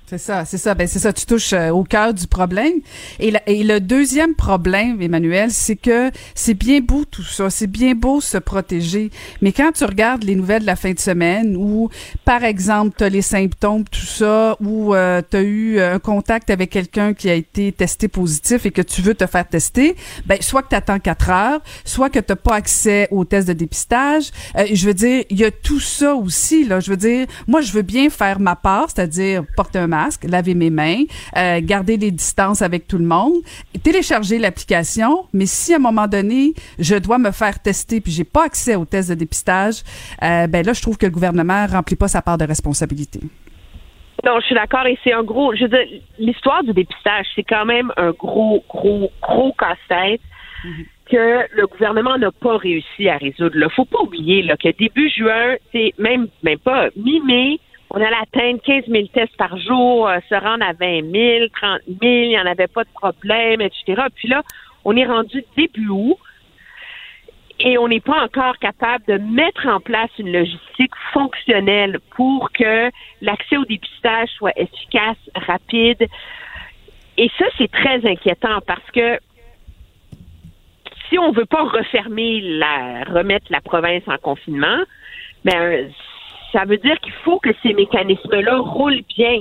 S3: C'est ça, c'est ça. Ben c'est ça. Tu touches euh, au cœur du problème. Et, le deuxième problème, Emmanuel, c'est que c'est bien beau tout ça, c'est bien beau se protéger. Mais quand tu regardes les nouvelles de la fin de semaine, où par exemple tu as les symptômes, tout ça, ou euh, tu as eu un contact avec quelqu'un qui a été testé positif et que tu veux te faire tester, ben soit que tu attends quatre heures, soit que tu pas accès aux tests de dépistage. Euh, je veux dire, il y a tout ça aussi là. Je veux dire, moi je veux bien faire ma part, c'est-à-dire porter un laver mes mains, euh, garder les distances avec tout le monde, télécharger l'application. Mais si à un moment donné, je dois me faire tester puis j'ai pas accès aux tests de dépistage, euh, ben là, je trouve que le gouvernement remplit pas sa part de responsabilité.
S6: Non, je suis d'accord et c'est un gros. Je veux dire, l'histoire du dépistage, c'est quand même un gros, gros, gros casse-tête. Mm-hmm. que le gouvernement n'a pas réussi à résoudre. Il faut pas oublier là, que début juin, c'est même même pas mi-mai, on allait atteindre 15 000 tests par jour, euh, se rendre à 20 000, 30 000, il n'y en avait pas de problème, etc. Puis là, on est rendu début août et on n'est pas encore capable de mettre en place une logistique fonctionnelle pour que l'accès au dépistage soit efficace, rapide. Et ça, c'est très inquiétant parce que si on veut pas refermer la, remettre la province en confinement, ben, ça veut dire qu'il faut que ces mécanismes-là roulent bien.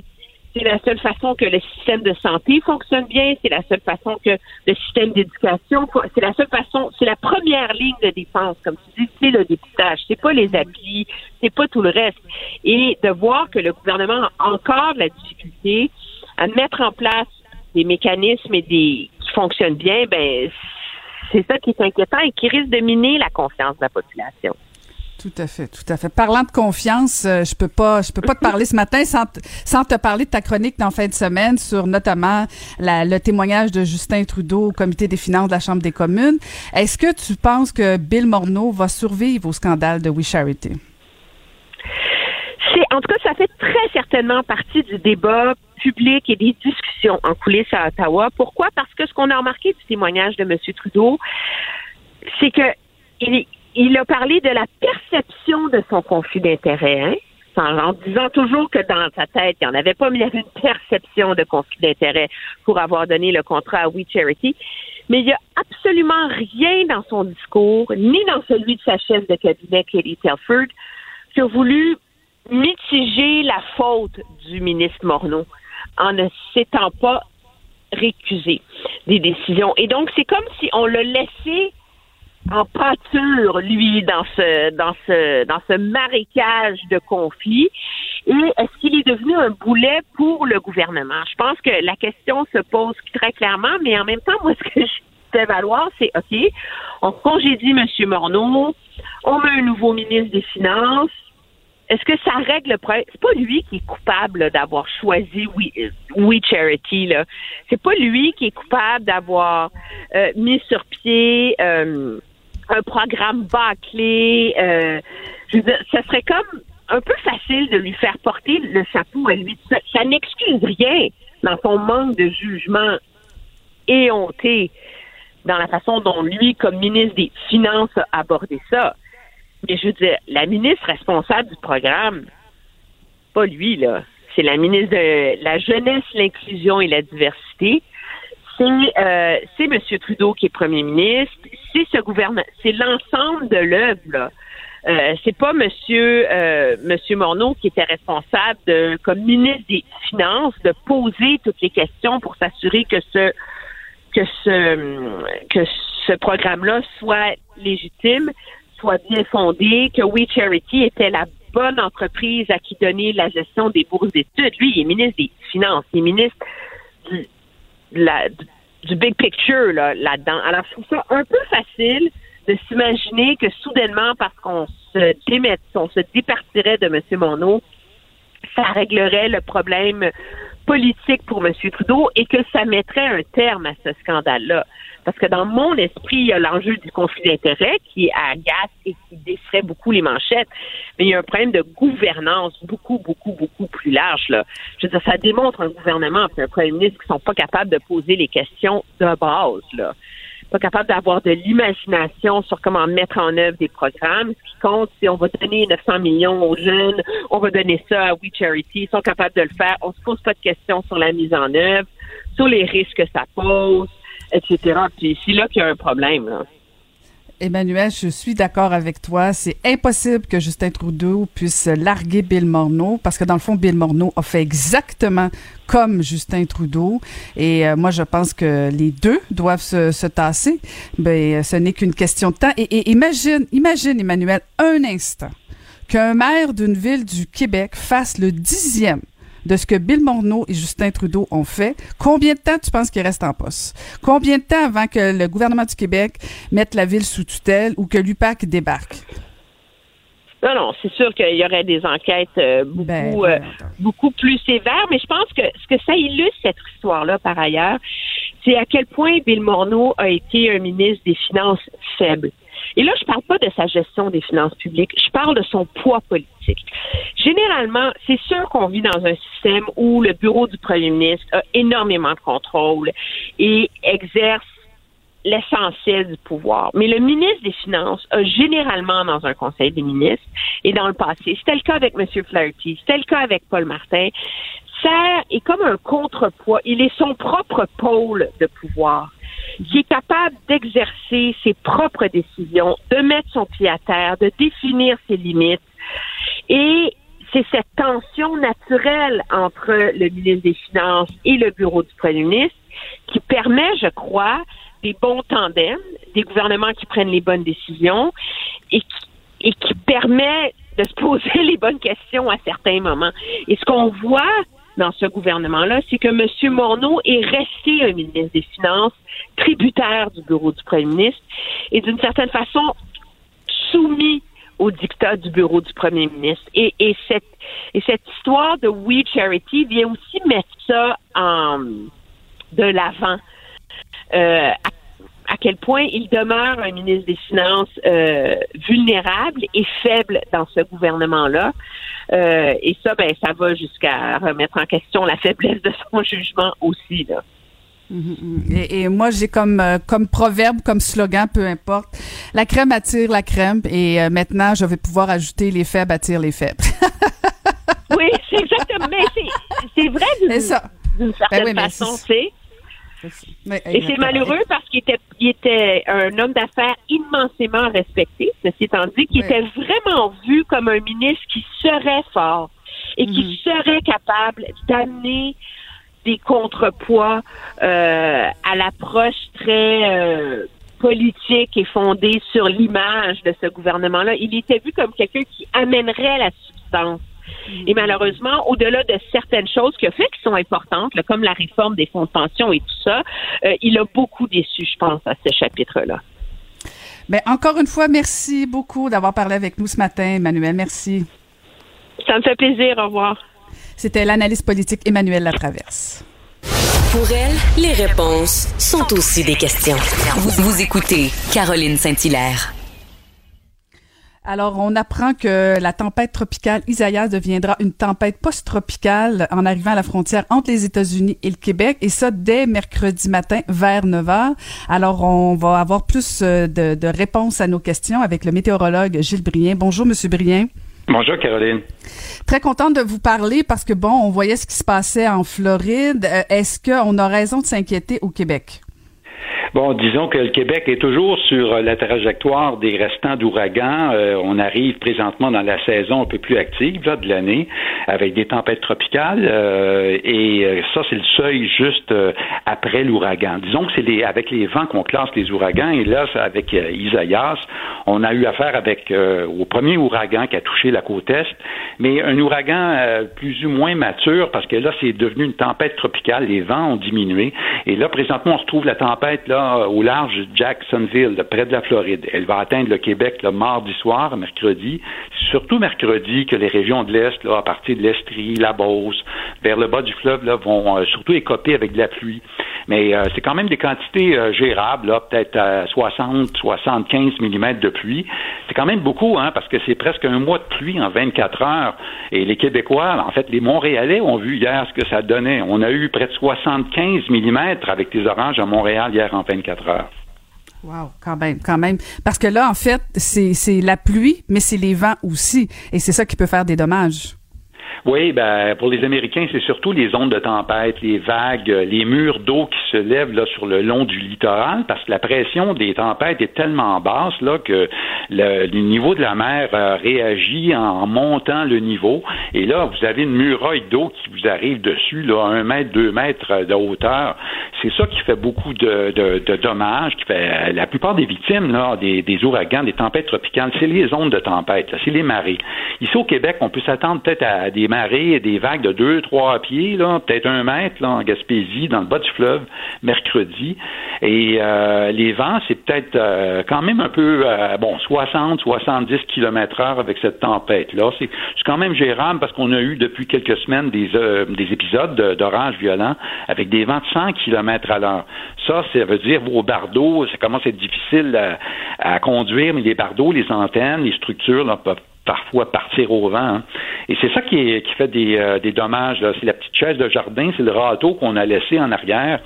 S6: C'est la seule façon que le système de santé fonctionne bien, c'est la seule façon que le système d'éducation, c'est la seule façon, c'est la première ligne de défense, comme tu dis, c'est le dépistage, c'est pas les applis, c'est pas tout le reste. Et de voir que le gouvernement a encore de la difficulté à mettre en place des mécanismes et des qui fonctionnent bien, ben c'est ça qui est inquiétant et qui risque de miner la confiance de la population.
S3: Tout à fait, tout à fait. Parlant de confiance, euh, je peux pas, je peux pas te parler ce matin sans, sans te parler de ta chronique dans fin de semaine sur notamment le témoignage de Justin Trudeau au Comité des finances de la Chambre des communes. Est-ce que tu penses que Bill Morneau va survivre au scandale de We Charity?
S6: En tout cas, ça fait très certainement partie du débat public et des discussions en coulisses à Ottawa. Pourquoi? Parce que ce qu'on a remarqué du témoignage de M. Trudeau, c'est que il, il a parlé de la perception de son conflit d'intérêt, hein, en, disant toujours que dans sa tête, il n'y en avait pas, mais il y avait une perception de conflit d'intérêt pour avoir donné le contrat à We Charity. Mais il n'y a absolument rien dans son discours, ni dans celui de sa chef de cabinet, Katie Telford, qui a voulu mitiger la faute du ministre Morneau en ne s'étant pas récusé des décisions. Et donc, c'est comme si on l'a laissé en pâture, lui, dans ce, dans ce, dans ce marécage de conflits? Et est-ce qu'il est devenu un boulet pour le gouvernement? Je pense que la question se pose très clairement, mais en même temps, moi, ce que je fais valoir, c'est OK, on congédie M. Morneau, on met un nouveau ministre des Finances. Est-ce que ça règle le problème? C'est pas lui qui est coupable d'avoir choisi We, We Charity, là. C'est pas lui qui est coupable d'avoir euh, mis sur pied euh, un programme bâclé. Euh, je veux dire, ça serait comme un peu facile de lui faire porter le chapeau à lui. Ça, ça n'excuse rien dans son manque de jugement éhonté dans la façon dont lui, comme ministre des Finances, a abordé ça. Mais je veux dire, la ministre responsable du programme, pas lui, là. C'est la ministre de la Jeunesse, l'Inclusion et la Diversité. C'est euh, c'est M. Trudeau qui est premier ministre. C'est ce gouvernement. C'est l'ensemble de l'œuvre. Euh, c'est pas Monsieur euh, Monsieur Morneau qui était responsable de, comme ministre des Finances, de poser toutes les questions pour s'assurer que ce que ce que ce programme-là soit légitime, soit bien fondé, que We Charity était la bonne entreprise à qui donner la gestion des bourses d'études. Lui, il est ministre des Finances, il est ministre du big picture là, là-dedans. Alors, je trouve ça un peu facile de s'imaginer que soudainement, parce qu'on se démet, se départirait de M. Monod, ça réglerait le problème politique pour M. Trudeau et que ça mettrait un terme à ce scandale-là. Parce que dans mon esprit, il y a l'enjeu du conflit d'intérêts qui agace et qui défrait beaucoup les manchettes, mais il y a un problème de gouvernance beaucoup, beaucoup, beaucoup plus large. Là. Je veux dire, ça démontre un gouvernement et un premier ministre qui sont pas capables de poser les questions de base. Là pas capable d'avoir de l'imagination sur comment mettre en œuvre des programmes. Ce qui compte, c'est on va donner 900 millions aux jeunes, on va donner ça à We Charity. Ils sont capables de le faire. On se pose pas de questions sur la mise en œuvre, sur les risques que ça pose, etc. C'est là qu'il y a un problème.
S3: Emmanuel, je suis d'accord avec toi. C'est impossible que Justin Trudeau puisse larguer Bill Morneau parce que dans le fond, Bill Morneau a fait exactement comme Justin Trudeau. Et euh, moi, je pense que les deux doivent se, se tasser. Ben, ce n'est qu'une question de temps. Et, et imagine, imagine, Emmanuel, un instant qu'un maire d'une ville du Québec fasse le dixième de ce que Bill Morneau et Justin Trudeau ont fait, combien de temps tu penses qu'il reste en poste? Combien de temps avant que le gouvernement du Québec mette la ville sous tutelle ou que l'UPAC débarque?
S6: Non, non, c'est sûr qu'il y aurait des enquêtes euh, beaucoup, ben, euh, beaucoup plus sévères, mais je pense que ce que ça illustre cette histoire-là, par ailleurs, c'est à quel point Bill Morneau a été un ministre des Finances faible. Et là, je parle pas de sa gestion des finances publiques, je parle de son poids politique. Généralement, c'est sûr qu'on vit dans un système où le bureau du premier ministre a énormément de contrôle et exerce l'essentiel du pouvoir. Mais le ministre des Finances a généralement dans un conseil des ministres et dans le passé, c'était le cas avec M. Flaherty, c'était le cas avec Paul Martin, ça est comme un contrepoids. Il est son propre pôle de pouvoir qui est capable d'exercer ses propres décisions, de mettre son pied à terre, de définir ses limites. Et c'est cette tension naturelle entre le ministre des Finances et le bureau du premier ministre qui permet, je crois, des bons tandems, des gouvernements qui prennent les bonnes décisions et qui, et qui permet de se poser les bonnes questions à certains moments. Et ce qu'on voit dans ce gouvernement-là, c'est que M. Morneau est resté un ministre des Finances tributaire du bureau du premier ministre et d'une certaine façon soumis au dictat du bureau du premier ministre. Et, et, cette, et cette histoire de We Charity vient aussi mettre ça en, de l'avant. Euh, quel point il demeure un ministre des Finances euh, vulnérable et faible dans ce gouvernement-là. Euh, et ça, ben, ça va jusqu'à remettre en question la faiblesse de son jugement aussi. Là.
S3: Mm-hmm. Et, et, moi, j'ai comme euh, comme proverbe, comme slogan, peu importe, la crème attire la crème. Et maintenant, je vais pouvoir ajouter les faibles attirent les faibles.
S6: oui, c'est exactement. Mais c'est vrai d'une certaine ben oui, façon, c'est et c'est malheureux parce qu'il était, il était un homme d'affaires immensément respecté, ceci étant dit, qui était vraiment vu comme un ministre qui serait fort et qui mhm. serait capable d'amener des contrepoids euh, à l'approche très euh, politique est fondée sur l'image de ce gouvernement-là. Il était vu comme quelqu'un qui amènerait la substance. Et malheureusement, au-delà de certaines choses qu'il a fait qui sont importantes, comme la réforme des fonds de pension et tout ça, euh, il a beaucoup déçu, je pense, à ce chapitre-là.
S3: Mais ben, encore une fois, merci beaucoup d'avoir parlé avec nous ce matin, Emmanuel. Merci.
S6: Ça me fait plaisir. Au revoir.
S3: C'était l'analyste politique Emmanuel Latraverse.
S1: Pour elle, les réponses sont aussi des questions. Vous, vous écoutez Caroline Saint-Hilaire.
S3: Alors, on apprend que la tempête tropicale Isaias deviendra une tempête post-tropicale en arrivant à la frontière entre les États-Unis et le Québec, et ça dès mercredi matin vers 9 h. Alors, on va avoir plus euh, de, de réponses à nos questions avec le météorologue Gilles Brien. Bonjour, Monsieur Brien.
S7: Bonjour Caroline.
S3: Très contente de vous parler parce que bon, on voyait ce qui se passait en Floride. Euh, est-ce qu'on a raison de s'inquiéter au Québec?
S7: Bon, disons que le Québec est toujours sur la trajectoire des restants d'ouragans. Euh, on arrive présentement dans la saison un peu plus active de l'année, avec des tempêtes tropicales, euh, et euh, ça, c'est le seuil juste après l'ouragan. Disons que c'est les, avec les vents qu'on classe les ouragans, et là, avec Isaias, on a eu affaire avec au premier ouragan qui a touché la côte est, mais un ouragan plus ou moins mature, parce que là, c'est devenu une tempête tropicale, les vents ont diminué, et là, présentement, on retrouve la tempête là au large de Jacksonville, près de la Floride. Elle va atteindre le Québec le mardi soir, mercredi. surtout mercredi que les régions de l'Est, à partir de l'Estrie, la Beauce, vers le bas du fleuve, là, vont euh, surtout écoper avec de la pluie. Mais euh, c'est quand même des quantités euh, gérables, peut-être à 60, 75 mm de pluie. C'est quand même beaucoup, hein, parce que c'est presque un mois de pluie en 24 heures. Et les Québécois, en fait, les Montréalais ont vu hier ce que ça donnait. On a eu près de 75 mm avec des oranges à Montréal hier en 24 heures.
S3: Wow, quand même, quand même. Parce que là, en fait, c'est la pluie, mais c'est les vents aussi. Et c'est ça qui peut faire des dommages.
S7: Oui, ben, pour les Américains, c'est surtout les ondes de tempête, les vagues, les murs d'eau qui se lèvent là, sur le long du littoral, parce que la pression des tempêtes est tellement basse là, que le, niveau de la mer euh, réagit en montant le niveau. Et là, vous avez une muraille d'eau qui vous arrive dessus, là, un mètre, deux mètres de hauteur. C'est ça qui fait beaucoup de, de, dommages, qui fait la plupart des victimes là, des, des ouragans, des tempêtes tropicales, c'est les ondes de tempête, c'est les marées. Ici au Québec, on peut s'attendre peut-être à des et des vagues de 2, 3 pieds, peut-être un mètre en Gaspésie, dans le bas du fleuve, mercredi. Et euh, les vents, c'est peut-être euh, quand même un peu, euh, bon, 60, 70 km heure avec cette tempête-là. C'est, quand même gérable parce qu'on a eu depuis quelques semaines des, des épisodes d'orage violents avec des vents de 100 km à l'heure. Ça, ça veut dire vos bardeaux, ça commence à être difficile à, conduire, mais les bardeaux, les antennes, les structures là, peuvent parfois partir au vent. Hein. Et c'est ça qui, fait des, euh, dommages. C'est la petite chaise de jardin, c'est le râteau qu'on a laissé en arrière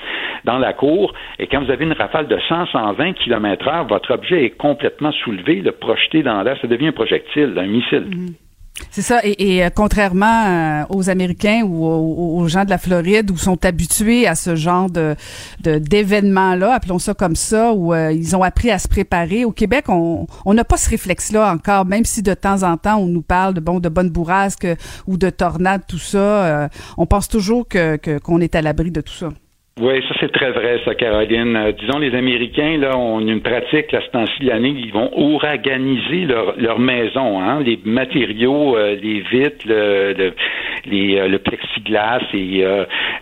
S7: dans la cour. Et quand vous avez une rafale de 100-120 km heure, votre objet est complètement soulevé, le projeté dans l'air. Ça devient un projectile, un missile. Mm-hmm.
S3: C'est ça. Et, euh, contrairement euh, aux Américains ou aux, gens de la Floride, où sont habitués à ce genre de d'événements-là, appelons ça comme ça, où euh, ils ont appris à se préparer. Au Québec, on n'a pas ce réflexe-là encore, même si de temps en temps on nous parle de bon de bonnes bourrasques ou de tornades, tout ça. on pense toujours qu'on est à l'abri de tout ça.
S7: Oui, ça c'est très vrai, ça, Caroline. Euh, disons, les Américains, là, ont une pratique, à ce temps-ci l'année, ils vont ouraganiser leur, leur maison, hein, les matériaux, euh, les vitres, le, le, les, euh, le plexiglas et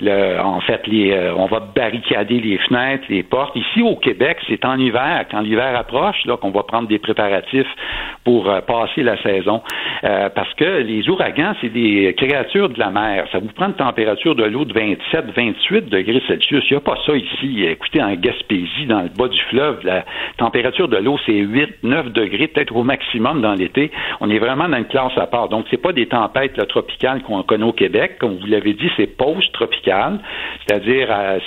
S7: le, en fait, les, on va barricader les fenêtres, les portes. Ici au Québec, c'est en hiver, quand l'hiver approche, là, qu'on va prendre des préparatifs pour passer la saison, parce que les ouragans, c'est des créatures de la mer. Ça vous prend une température de l'eau de 27, 28 degrés Celsius il n'y a pas ça ici. Écoutez, en Gaspésie, dans le bas du fleuve, la température de l'eau, c'est 8, 9 degrés, peut-être au maximum dans l'été. On est vraiment dans une classe à part. Donc, c'est pas des tempêtes tropicales qu'on connaît au Québec. Comme vous l'avez dit, c'est post-tropical. C'est-à-dire, euh,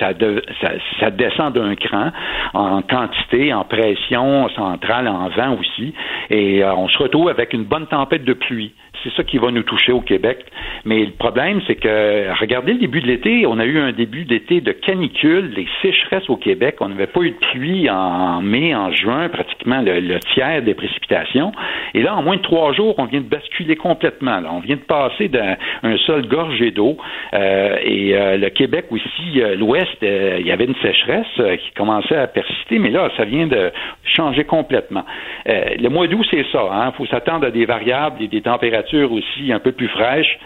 S7: ça, descend d'un cran en quantité, en pression centrale, en vent aussi. Et euh, on se retrouve avec une bonne tempête de pluie c'est ça qui va nous toucher au Québec. Mais le problème, c'est que, regardez le début de l'été, on a eu un début d'été de canicule, les sécheresses au Québec. On n'avait pas eu de pluie en mai, en juin, pratiquement le, tiers des précipitations. Et là, en moins de trois jours, on vient de basculer complètement. On vient de passer d'un sol gorgé d'eau. Euh, et euh, le Québec aussi, euh, l'Ouest, il y avait une sécheresse qui commençait à persister, mais là, ça vient de changer complètement. le mois d'août, c'est ça. Il hein. faut s'attendre à des variables et des températures aussi un peu plus fraîches.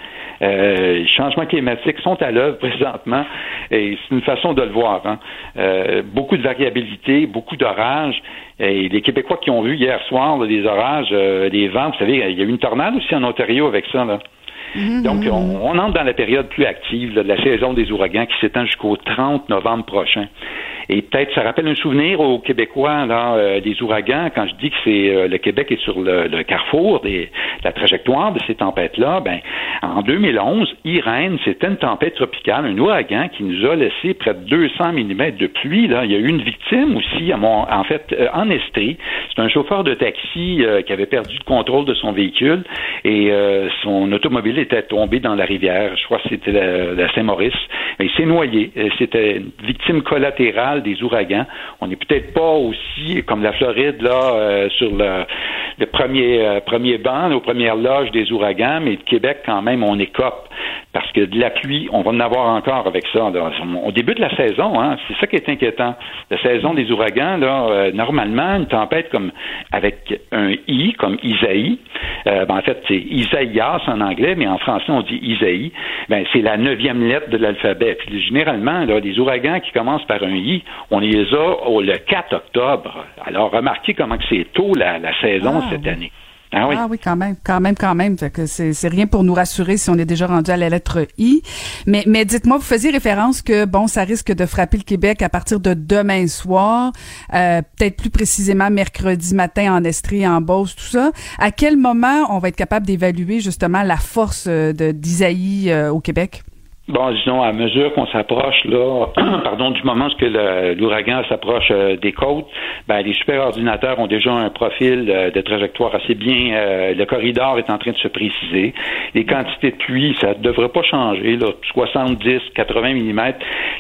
S7: Euh, les changements climatiques sont à l'œuvre présentement et c'est une façon de le voir. Hein. Euh, beaucoup de variabilité, beaucoup d'orages. Et les Québécois qui ont vu hier soir des orages, euh, des vents, vous savez, il y a eu une tornade aussi en Ontario avec ça. Là. Mm-hmm. Donc, on, entre dans la période plus active de la saison des ouragans qui s'étend jusqu'au 30 novembre prochain. Et peut-être ça rappelle un souvenir aux Québécois là, euh, des ouragans. Quand je dis que c'est euh, le Québec est sur le, carrefour des, de la trajectoire de ces tempêtes-là, ben en 2011, Irène, c'était une tempête tropicale, un ouragan qui nous a laissé près de 200 mm de pluie. Là. Il y a eu une victime aussi, à mon, en fait, euh, en Estrie. C'est un chauffeur de taxi qui avait perdu le contrôle de son véhicule et son automobile était tombé dans la rivière. Je crois que c'était la, Saint-Maurice. Il s'est noyé. C'était une victime collatérale des ouragans. On n'est peut-être pas aussi comme la Floride là euh, sur le, premier euh, premier banc, aux premières loges des ouragans, mais le Québec quand même on écope parce que de la pluie, on va en avoir encore avec ça. Au début de la saison, hein, c'est ça qui est inquiétant. La saison des ouragans, là, euh, normalement, une tempête comme avec un I, comme Isaïe, ben, en fait, c'est Isaïas en anglais, mais en français, on dit Isaïe, ben, c'est la neuvième lettre de l'alphabet. généralement, là, les ouragans qui commencent par un I, on les a au, le 4 octobre. Alors, remarquez comment c'est tôt la, saison
S3: ah,
S7: cette année.
S3: Ah oui. ah oui. quand même, quand même, quand même. que c'est rien pour nous rassurer si on est déjà rendu à la lettre I. Mais, mais dites-moi, vous faisiez référence que bon, ça risque de frapper le Québec à partir de demain soir, euh, peut-être plus précisément mercredi matin en Estrie, en Beauce, tout ça. À quel moment on va être capable d'évaluer justement la force euh, de d'Isaïe euh, au Québec?
S7: Bon, disons, à mesure qu'on s'approche là, pardon, du moment où l'ouragan s'approche euh, des côtes, ben, les superordinateurs ont déjà un profil euh, de trajectoire assez bien. Euh, le corridor est en train de se préciser. Les quantités de pluie, ça ne devrait pas changer, là, 70, 80 mm.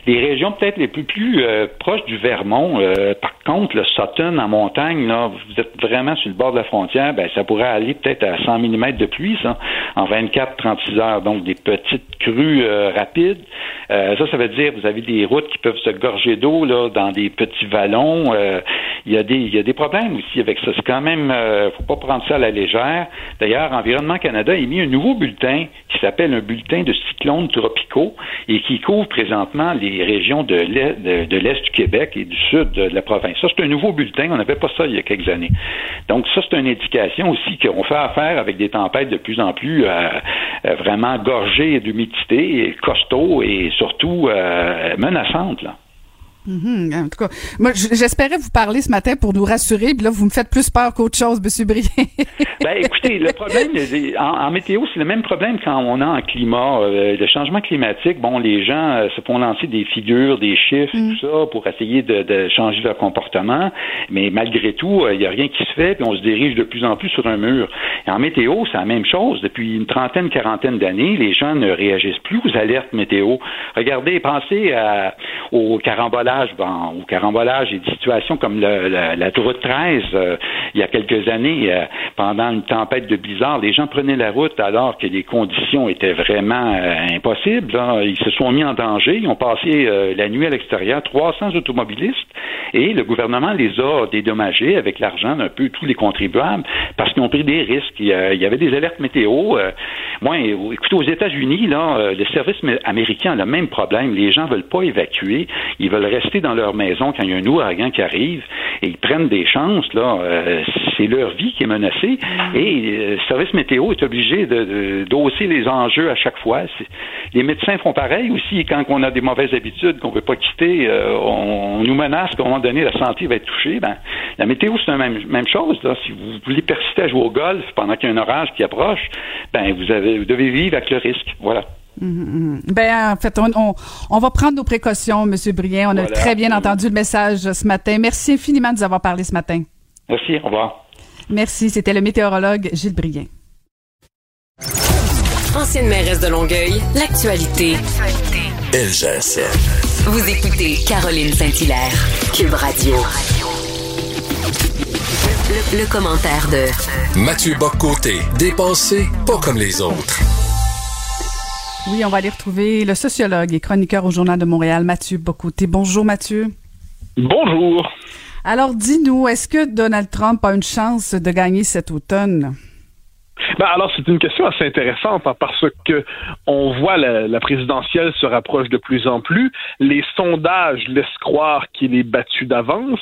S7: Les régions peut-être les plus proches du Vermont, par contre, le Sutton en montagne, là, vous êtes vraiment sur le bord de la frontière, ben, ça pourrait aller peut-être à 100 mm de pluie, ça, en 24-36 heures. Donc, des petites crues rapide. Euh, ça, ça veut dire vous avez des routes qui peuvent se gorger d'eau là dans des petits vallons. Euh, il y a des il y a des problèmes aussi avec ça. C'est quand même euh, faut pas prendre ça à la légère. D'ailleurs, Environnement Canada a émis un nouveau bulletin qui s'appelle un bulletin de cyclones tropicaux et qui couvre présentement les régions de l'est de, l'est du Québec et du sud de la province. Ça, c'est un nouveau bulletin. On n'avait pas ça il y a quelques années. Donc ça, c'est une indication aussi qu'on fait affaire avec des tempêtes de plus en plus vraiment gorgées d'humidité costaud et surtout euh, menaçante. Là.
S3: Mhm, en tout cas, moi, j'espérais vous parler ce matin pour nous rassurer, puis là, vous me faites plus peur qu'autre chose, M. Briand.
S7: ben, écoutez, le problème, en, météo, c'est le même problème quand on a en climat. Euh, le changement climatique, bon, les gens euh, se font lancer des figures, des chiffres, mm. tout ça, pour essayer de, changer leur comportement, mais malgré tout, il n'y a rien qui se fait, puis on se dirige de plus en plus sur un mur. Et en météo, c'est la même chose. Depuis une trentaine, quarantaine d'années, les gens ne réagissent plus aux alertes météo. Regardez, pensez à, au carambolage, bon, au carambolage et des situations comme la, la route 13, euh, il y a quelques années, euh, pendant une tempête de blizzard, les gens prenaient la route alors que les conditions étaient vraiment euh, impossibles. Ils se sont mis en danger, ils ont passé la nuit à l'extérieur, 300 automobilistes, et le gouvernement les a dédommagés avec l'argent d'un peu tous les contribuables parce qu'ils ont pris des risques. Il y avait des alertes météo. moi, écoutez, aux États-Unis, là, le service américain a le même problème. Les gens veulent pas évacuer, ils veulent rester dans leur maison quand il y a un ouragan qui arrive et ils prennent des chances. Là, euh, c'est leur vie qui est menacée mm. et euh, le service météo est obligé de, les enjeux à chaque fois. Les médecins font pareil aussi quand on a des mauvaises habitudes qu'on ne veut pas quitter. Euh, on, nous menace qu'à un moment donné la santé va être touchée. Ben, la météo c'est la même, même chose. Là. Si vous voulez persister à jouer au golf pendant qu'il y a un orage qui approche, ben vous avez vous devez vivre avec le risque. Voilà.
S3: Mm-hmm. Ben, en fait, on, on, va prendre nos précautions, M. Brien. On a très bien entendu le message ce matin. Merci infiniment de nous avoir parlé ce matin.
S7: Merci, au revoir.
S3: Merci, c'était le météorologue Gilles Brien.
S1: Ancienne mairesse de Longueuil, l'actualité. LGSN. Vous écoutez Caroline Saint-Hilaire, Cube Radio. Le, commentaire de
S8: Mathieu Boccoté, dépensé pas comme les autres.
S3: Oui, on va aller retrouver le sociologue et chroniqueur au Journal de Montréal, Mathieu Bocoté. Bonjour Mathieu.
S9: Bonjour.
S3: Alors dis-nous, est-ce que Donald Trump a une chance de gagner cet automne?
S9: Ben alors c'est une question assez intéressante hein, parce que on voit la, présidentielle se rapproche de plus en plus. Les sondages laissent croire qu'il est battu d'avance.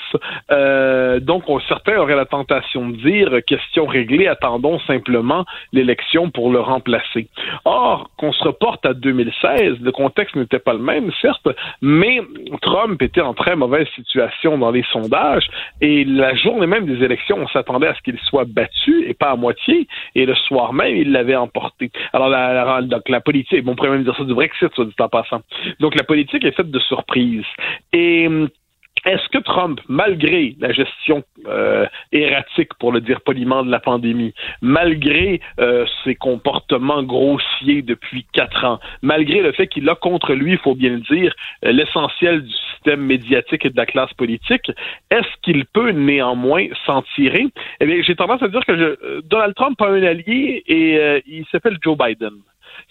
S9: Euh, donc on, certains auraient la tentation de dire question réglée, attendons simplement l'élection pour le remplacer. Or qu'on se reporte à 2016, le contexte n'était pas le même certes, mais Trump était en très mauvaise situation dans les sondages et la journée même des élections, on s'attendait à ce qu'il soit battu et pas à moitié. Le soir même, il l'avait emporté. Alors, la, donc, la politique, on pourrait même dire ça du Brexit, soit dit en passant. Donc, la politique est faite de surprises. Et hum, est-ce que Trump, malgré la gestion euh, erratique, pour le dire poliment, de la pandémie, malgré euh, ses comportements grossiers depuis quatre ans, malgré le fait qu'il a contre lui, il faut bien le dire, euh, l'essentiel du système médiatique et de la classe politique, est-ce qu'il peut néanmoins s'en tirer? Eh bien, j'ai tendance à dire que je, Donald Trump a un allié et il s'appelle Joe Biden.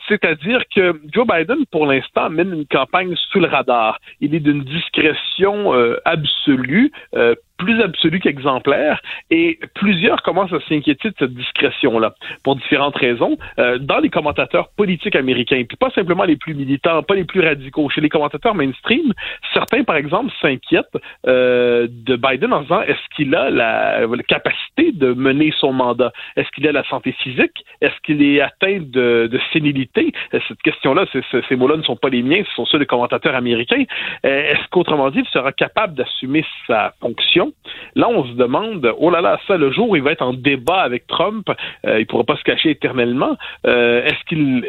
S9: C'est-à-dire que Joe Biden, pour l'instant, mène une campagne sous le radar. Il est d'une discrétion euh, absolue, euh, plus absolu qu'exemplaire, et plusieurs commencent à s'inquiéter de cette discrétion-là, pour différentes raisons, euh, dans les commentateurs politiques américains, puis pas simplement les plus militants, pas les plus radicaux. Chez les commentateurs mainstream, certains, par exemple, s'inquiètent euh, de Biden en disant est-ce qu'il a la, capacité de mener son mandat? Est-ce qu'il a la santé physique? Est-ce qu'il est atteint de, de sénilité? Cette question-là, ces mots-là ne sont pas les miens, ce sont ceux des commentateurs américains. Euh, est-ce qu'autrement dit, il sera capable d'assumer sa fonction? Là, on se demande, oh là là, ça, le jour où il va être en débat avec Trump, euh, il ne pourra pas se cacher éternellement. Euh, est-ce qu'il,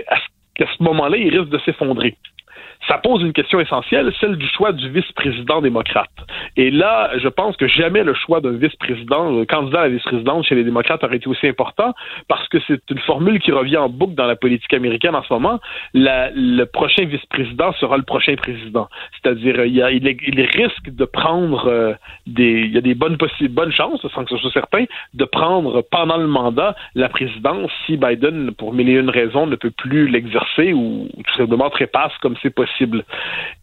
S9: qu'à ce moment-là, il risque de s'effondrer? Ça pose une question essentielle, celle du choix du vice-président démocrate. Et là, je pense que jamais le choix d'un vice-président, candidat à la vice-présidence chez les démocrates aurait été aussi important parce que c'est une formule qui revient en boucle dans la politique américaine en ce moment. le prochain vice-président sera le prochain président. C'est-à-dire, il, risque de prendre euh, des, il y a des bonnes bonnes chances, sans que ce soit certain, de prendre pendant le mandat la présidence si Biden, pour mille et une raisons, ne peut plus l'exercer ou, ou tout simplement trépasse comme c'est possible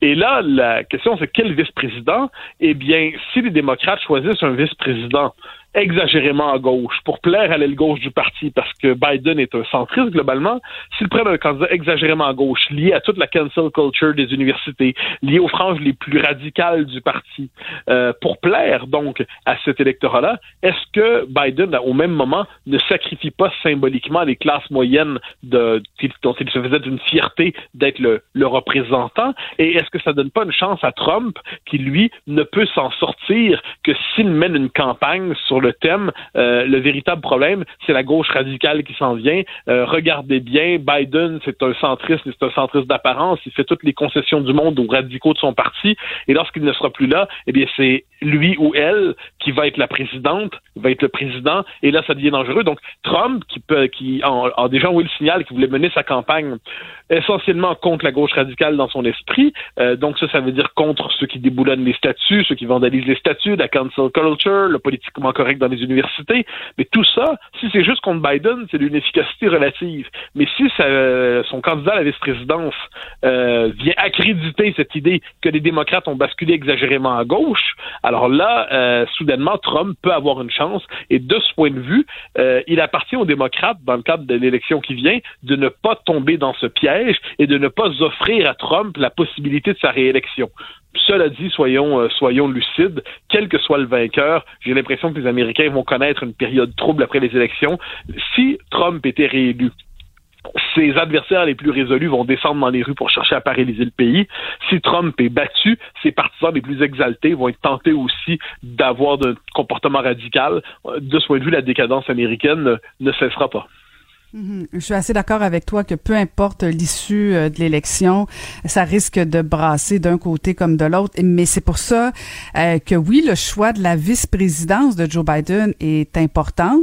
S9: et là, la question, c'est quel vice-président? Eh bien, si les démocrates choisissent un vice-président exagérément à gauche pour plaire à l'aile gauche du parti parce que Biden est un centriste globalement, s'il prennent un candidat exagérément à gauche lié à toute la cancel culture des universités, lié aux franges les plus radicales du parti, euh, pour plaire donc à cet électorat-là, est-ce que Biden, au même moment, ne sacrifie pas symboliquement les classes moyennes de, dont il se faisait d'une fierté d'être le, le représentant? Et est-ce que ça donne pas une chance à Trump qui, lui, ne peut s'en sortir que s'il mène une campagne le thème. Euh, le véritable problème, c'est la gauche radicale qui s'en vient. Euh, regardez bien, Biden, c'est un centriste, c'est un centriste d'apparence. Il fait toutes les concessions du monde aux radicaux de son parti. Et lorsqu'il ne sera plus là, eh bien, c'est lui ou elle qui va être la présidente, va être le président. Et là, ça devient dangereux. Donc, Trump, qui peut, qui a, déjà envoyé le signal qu'il voulait mener sa campagne essentiellement contre la gauche radicale dans son esprit. Euh, donc, ça, ça veut dire contre ceux qui déboulonnent les statuts, ceux qui vandalisent les statuts, la cancel culture, le politiquement correct dans les universités. Mais tout ça, si c'est juste contre Biden, c'est d'une efficacité relative. Mais si son candidat à la vice-présidence euh, vient accréditer cette idée que les démocrates ont basculé exagérément à gauche, alors là, euh, soudainement, Trump peut avoir une chance. Et de ce point de vue, euh, il appartient aux démocrates, dans le cadre de l'élection qui vient, de ne pas tomber dans ce piège et de ne pas offrir à Trump la possibilité de sa réélection. Cela dit, soyons, euh, soyons lucides, quel que soit le vainqueur, j'ai l'impression que les Américains vont connaître une période trouble après les élections. Si Trump était réélu, ses adversaires les plus résolus vont descendre dans les rues pour chercher à paralyser le pays. Si Trump est battu, ses partisans les plus exaltés vont être tentés aussi d'avoir un comportement radical. De ce point de vue, la décadence américaine ne cessera pas.
S3: Mhm. Je suis assez d'accord avec toi que peu importe l'issue euh, de l'élection, ça risque de brasser d'un côté comme de l'autre. Mais c'est pour ça euh, que oui, le choix de la vice-présidence de Joe Biden est important,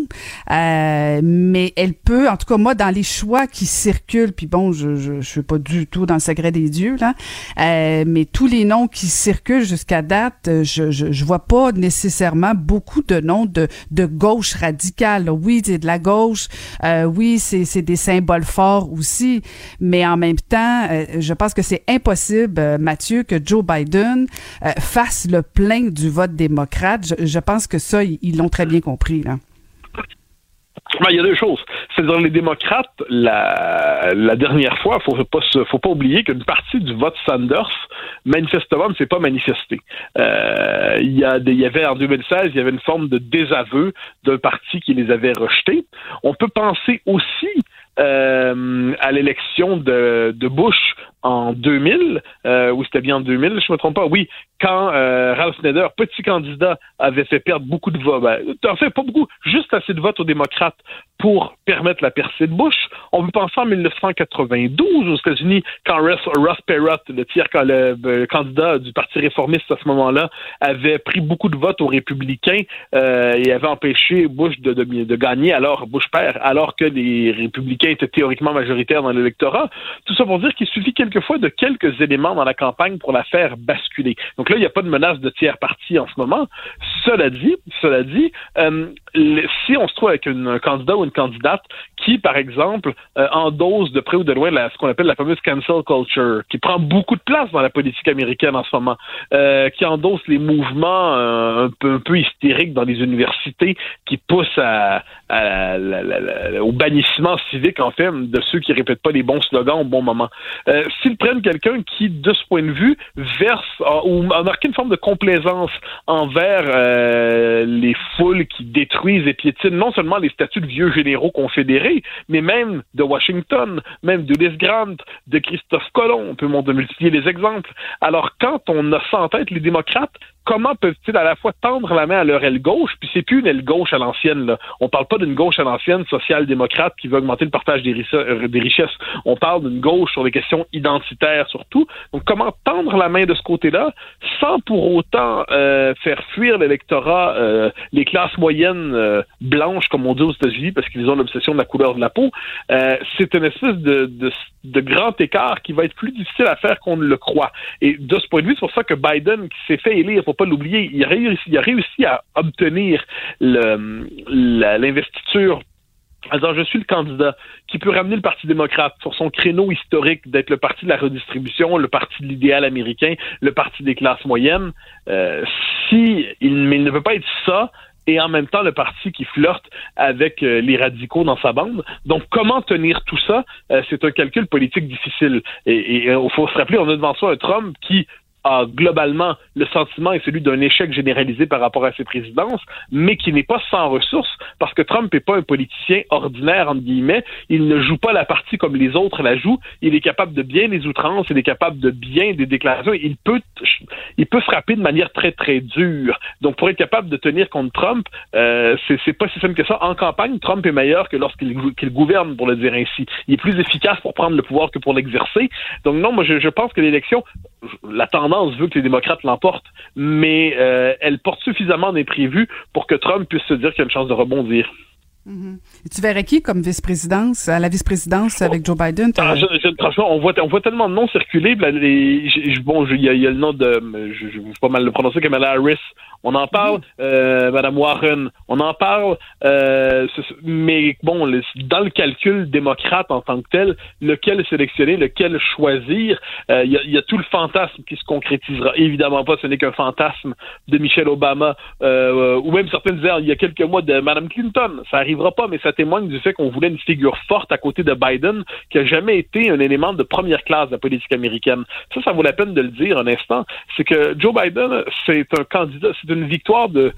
S3: euh, mais elle peut, en tout cas moi, dans les choix qui circulent, puis bon, je, je, je suis pas du tout dans le secret des dieux là, mais tous les noms qui circulent jusqu'à date, je, je, je vois pas nécessairement beaucoup de noms de de gauche radicale. Oui, c'est de la gauche. oui c'est des symboles forts aussi, mais en même temps, euh, je pense que c'est impossible, euh, Mathieu, que Joe Biden euh, fasse le plein du vote démocrate. Je, pense que ça, ils l'ont très bien compris. Là.
S9: Ben, il y a deux choses. C'est dans les démocrates, la, la dernière fois, faut pas faut pas oublier qu'une partie du vote Sanders, manifestement, ne s'est pas manifestée. Euh, il, y a il y avait en 2016, il y avait une forme de désaveu d'un parti qui les avait rejetés. On peut penser aussi euh, à l'élection de, de Bush en 2000, euh, ou c'était bien en 2000, je me trompe pas, oui, quand euh, Ralph Nader, petit candidat, avait fait perdre beaucoup de votes, ben, en fait, pas beaucoup, juste assez de votes aux démocrates pour permettre la percée de Bush. On peut penser en 1992 aux États-Unis, quand Ross, Perot, le tiers le, candidat du Parti réformiste à ce moment-là, avait pris beaucoup de votes aux républicains euh, et avait empêché Bush de, gagner, alors Bush père, alors que les républicains étaient théoriquement majoritaires dans l'électorat. Tout ça pour dire qu'il suffit quelquefois de quelques éléments dans la campagne pour la faire basculer. Donc là, il n'y a pas de menace de tiers parti en ce moment. Cela dit, cela dit, euh, si on se trouve avec un candidat une candidate qui, par exemple, euh, endosse de près ou de loin ce qu'on appelle la fameuse cancel culture, qui prend beaucoup de place dans la politique américaine en ce moment, euh, qui endosse les mouvements un, peu, un peu hystériques dans les universités, qui poussent à, au bannissement civique, en fait, de ceux qui répètent pas les bons slogans au bon moment. S'ils prennent quelqu'un qui, de ce point de vue, verse ou a marqué une forme de complaisance envers euh, les foules qui détruisent et piétinent non seulement les statuts de vieux généraux confédérés, mais même de Washington, même de Grant, de Christophe Colomb. On peut multiplier les exemples. Alors, quand on a ça en tête, les démocrates, comment peuvent-ils à la fois tendre la main à leur aile gauche, puis c'est plus une aile gauche à l'ancienne. Là. On parle pas d'une gauche à l'ancienne social-démocrate qui veut augmenter le partage des, euh, des richesses. On parle d'une gauche sur les questions identitaires surtout. Donc comment tendre la main de ce côté-là sans pour autant euh, faire fuir l'électorat, euh, les classes moyennes blanches comme on dit aux États-Unis parce qu'ils ont l'obsession de la couleur de la peau? c'est une espèce de, grand écart qui va être plus difficile à faire qu'on ne le croit. Et de ce point de vue, c'est pour ça que Biden, qui s'est fait élire, faut pas l'oublier, il a réussi, il a réussi à obtenir l'investiture alors, je suis le candidat qui peut ramener le Parti démocrate sur son créneau historique d'être le parti de la redistribution, le parti de l'idéal américain, le parti des classes moyennes. Euh, si il, il, ne veut pas être ça, et en même temps le parti qui flirte avec euh, les radicaux dans sa bande. Donc, comment tenir tout ça? Euh, c'est un calcul politique difficile. Et il faut se rappeler, on a devant soi un Trump qui globalement le sentiment est celui d'un échec généralisé par rapport à ses présidences, mais qui n'est pas sans ressources parce que Trump n'est pas un politicien ordinaire entre guillemets. Il ne joue pas la partie comme les autres la jouent. Il est capable de bien les outrances, il est capable de bien des déclarations. Il peut, il peut frapper de manière très très dure. Donc pour être capable de tenir contre Trump, euh, c'est pas si simple que ça. En campagne, Trump est meilleur que lorsqu'il gouverne, pour le dire ainsi. Il est plus efficace pour prendre le pouvoir que pour l'exercer. Donc non, moi je pense que l'élection, la tendance veut que les démocrates l'emportent, mais euh, elle porte suffisamment d'imprévus pour que Trump puisse se dire qu'il a une chance de rebondir.
S3: Mm-hmm. tu verrais qui comme vice-présidence, à la vice-présidence avec Joe Biden?
S9: Ah, franchement, on voit, on voit tellement de noms circuler. bon, il y, a le nom de, je, je, pas mal le prononcer, Kamala Harris. On en parle, euh, Madame Warren, on en parle, euh, mais bon, dans le calcul démocrate en tant que tel, lequel sélectionner, lequel choisir, euh, il y, a, tout le fantasme qui se concrétisera. Évidemment pas, ce n'est qu'un fantasme de Michelle Obama, ou même certains disaient il y a quelques mois de Madame Clinton. Ça pas, mais ça témoigne du fait qu'on voulait une figure forte à côté de Biden, qui a jamais été un élément de première classe de la politique américaine. Ça, ça vaut la peine de le dire un instant. C'est que Joe Biden, c'est un candidat, c'est une victoire de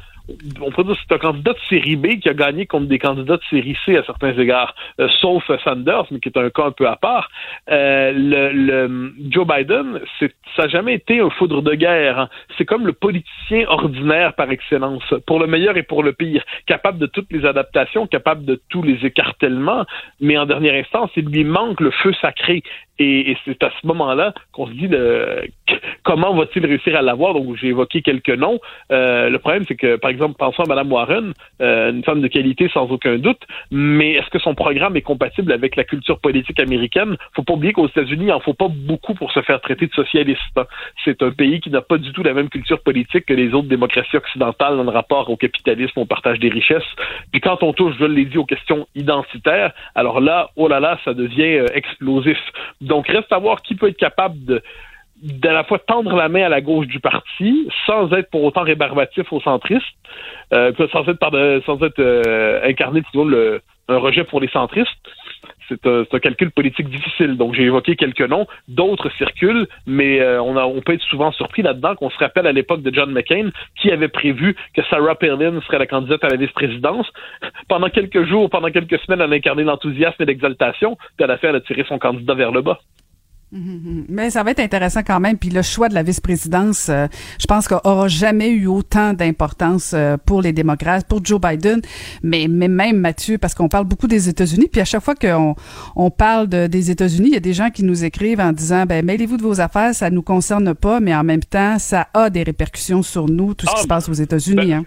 S9: on pourrait dire que c'est un candidat de série B qui a gagné contre des candidats de série C à certains égards, euh, sauf Sanders, mais qui est un cas un peu à part. Euh, le, Joe Biden, ça n'a jamais été un foudre de guerre. Hein. C'est comme le politicien ordinaire par excellence, pour le meilleur et pour le pire, capable de toutes les adaptations, capable de tous les écartèlements, mais en dernière instance, il lui manque le feu sacré. Et, c'est à ce moment-là qu'on se dit le, comment va-t-il réussir à l'avoir? Donc j'ai évoqué quelques noms. Euh, le problème, c'est que, par exemple, pensons à Mme Warren, euh, une femme de qualité sans aucun doute, mais est-ce que son programme est compatible avec la culture politique américaine? Faut pas oublier qu'aux États-Unis, il en faut pas beaucoup pour se faire traiter de socialiste. Hein. C'est un pays qui n'a pas du tout la même culture politique que les autres démocraties occidentales dans le rapport au capitalisme, au partage des richesses. Puis quand on touche, je l'ai dit, aux questions identitaires, alors là, oh là là, ça devient euh, explosif. Donc, reste à voir qui peut être capable de d'à la fois tendre la main à la gauche du parti sans être pour autant rébarbatif aux centristes, euh, sans être, sans être euh, incarné le, un rejet pour les centristes. C'est un, calcul politique difficile. Donc j'ai évoqué quelques noms, d'autres circulent, mais euh, on, a, on peut être souvent surpris là-dedans qu'on se rappelle à l'époque de John McCain qui avait prévu que Sarah Palin serait la candidate à la vice-présidence. Pendant quelques jours, pendant quelques semaines, elle a incarné l'enthousiasme et l'exaltation, puis à la fin, elle a tiré son candidat vers le bas.
S3: Mhm. Mais ça va être intéressant quand même. Puis le choix de la vice-présidence, euh, je pense qu'il aura jamais eu autant d'importance euh, pour les démocrates, pour Joe Biden, mais, mais même Mathieu, parce qu'on parle beaucoup des États-Unis. Puis à chaque fois qu'on on parle de, des États-Unis, il y a des gens qui nous écrivent en disant, ben mêlez-vous de vos affaires, ça nous concerne pas, mais en même temps, ça a des répercussions sur nous, tout ce qui
S9: ah,
S3: se passe aux États-Unis.
S9: Ben,
S3: hein.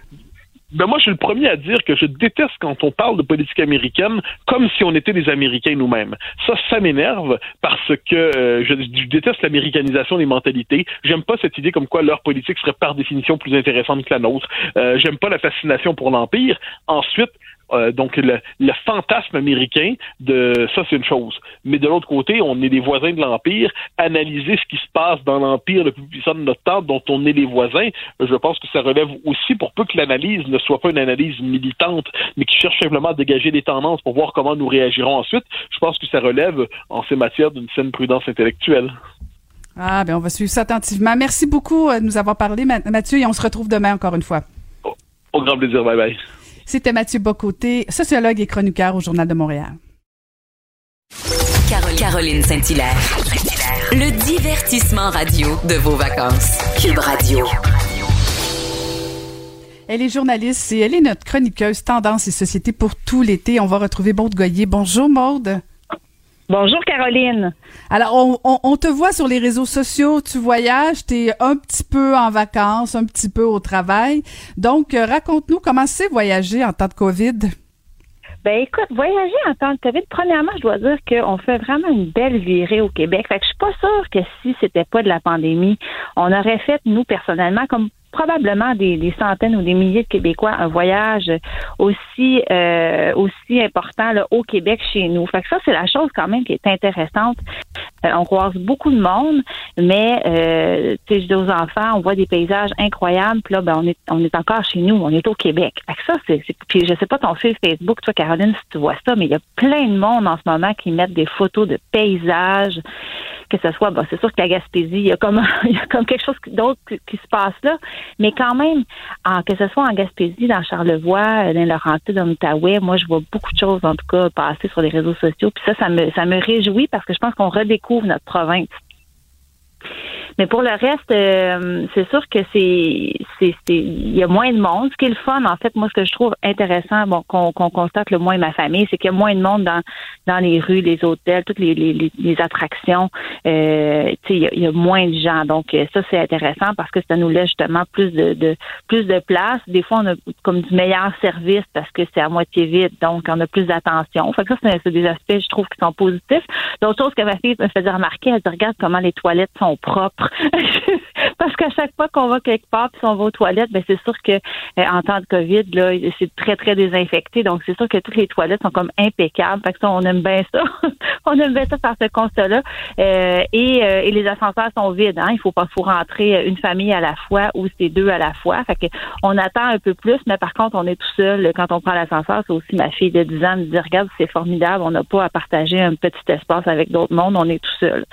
S9: Ben moi, je suis le premier à dire que je déteste quand on parle de politique américaine comme si on était des Américains nous-mêmes. Ça, ça m'énerve parce que euh, je, déteste l'américanisation des mentalités. J'aime pas cette idée comme quoi leur politique serait par définition plus intéressante que la nôtre. Euh, J'aime pas la fascination pour l'empire. Ensuite, euh, donc le, fantasme américain de ça c'est une chose. Mais de l'autre côté, on est des voisins de l'empire. Analyser ce qui se passe dans l'empire le plus puissant de notre temps, dont on est les voisins, je pense que ça relève aussi pour peu que l'analyse ne soit pas une analyse militante, mais qui cherche simplement à dégager des tendances pour voir comment nous réagirons ensuite. Je pense que ça relève en ces matières d'une saine prudence intellectuelle.
S3: Ah, ben on va suivre ça attentivement. Merci beaucoup euh, de nous avoir parlé, Mathieu, et on se retrouve demain encore une fois.
S9: au grand plaisir. Bye bye.
S3: C'était Mathieu Bocoté, sociologue et chroniqueur au Journal de Montréal.
S1: Caroline Saint-Hilaire. Le divertissement radio de vos vacances. Cube Radio.
S3: Elle est journaliste et elle est notre chroniqueuse tendance et société pour tout l'été. On va retrouver Maude Goyer. Bonjour Maude.
S10: Bonjour Caroline.
S3: Alors, on, te voit sur les réseaux sociaux, tu voyages, tu es un petit peu en vacances, un petit peu au travail. Donc, euh, raconte-nous comment c'est voyager en temps de COVID.
S10: Ben écoute, voyager en temps de COVID, premièrement, je dois dire qu'on fait vraiment une belle virée au Québec. Fait que je suis pas sûre que si c'était pas de la pandémie, on aurait fait, nous, personnellement, comme probablement des, centaines ou des milliers de Québécois un voyage aussi euh, aussi important là, au Québec chez nous. Fait que ça, c'est la chose quand même qui est intéressante. Euh, on croise beaucoup de monde, mais euh, tu sais, je dis aux enfants, on voit des paysages incroyables, puis là, ben, on est on est encore chez nous, on est au Québec. Fait que ça, c'est, puis je sais pas ton fil Facebook, toi, Caroline, si tu vois ça, mais il y a plein de monde en ce moment qui mettent des photos de paysages que ce soit, bon, c'est sûr que la Gaspésie, il y a comme, il y a comme quelque chose d'autre qui, se passe là, mais quand même, en, que ce soit en Gaspésie, dans Charlevoix, euh, dans Laurentides, dans l'Outaouais, moi, je vois beaucoup de choses, en tout cas, passer sur les réseaux sociaux, puis ça, ça me, ça me réjouit parce que je pense qu'on redécouvre notre province. Mais pour le reste, euh, c'est sûr que c'est, c'est, il y a moins de monde. Ce qui est le fun, en fait, moi, ce que je trouve intéressant, bon, qu'on, constate le moins ma famille, c'est qu'il y a moins de monde dans, dans les rues, les hôtels, toutes les, les, les attractions. Euh, y, a, il y a moins de gens. Donc, euh, ça, c'est intéressant parce que ça nous laisse justement plus de, de plus de place. Des fois, on a comme du meilleur service parce que c'est à moitié vide, donc on a plus d'attention. Fait que ça, c'est, des aspects, je trouve, qui sont positifs. D'autres choses que ma fille me faisait remarquer, elle dit, regarde comment les toilettes sont propres. Parce qu'à chaque fois qu'on va quelque part puis on va aux toilettes, ben c'est sûr que euh, en temps de COVID, là, c'est très, très désinfecté. Donc, c'est sûr que toutes les toilettes sont comme impeccables. Fait que ça, on aime bien ça. on aime bien ça par ce constat-là. Euh, et, euh, et, les ascenseurs sont vides. Hein? Il faut pas faut rentrer une famille à la fois ou c'est deux à la fois. Fait que on attend un peu plus, mais par contre, on est tout seul quand on prend l'ascenseur. C'est aussi ma fille de 10 ans me dit Regarde, c'est formidable, on n'a pas à partager un petit espace avec d'autres mondes, on est tout seul.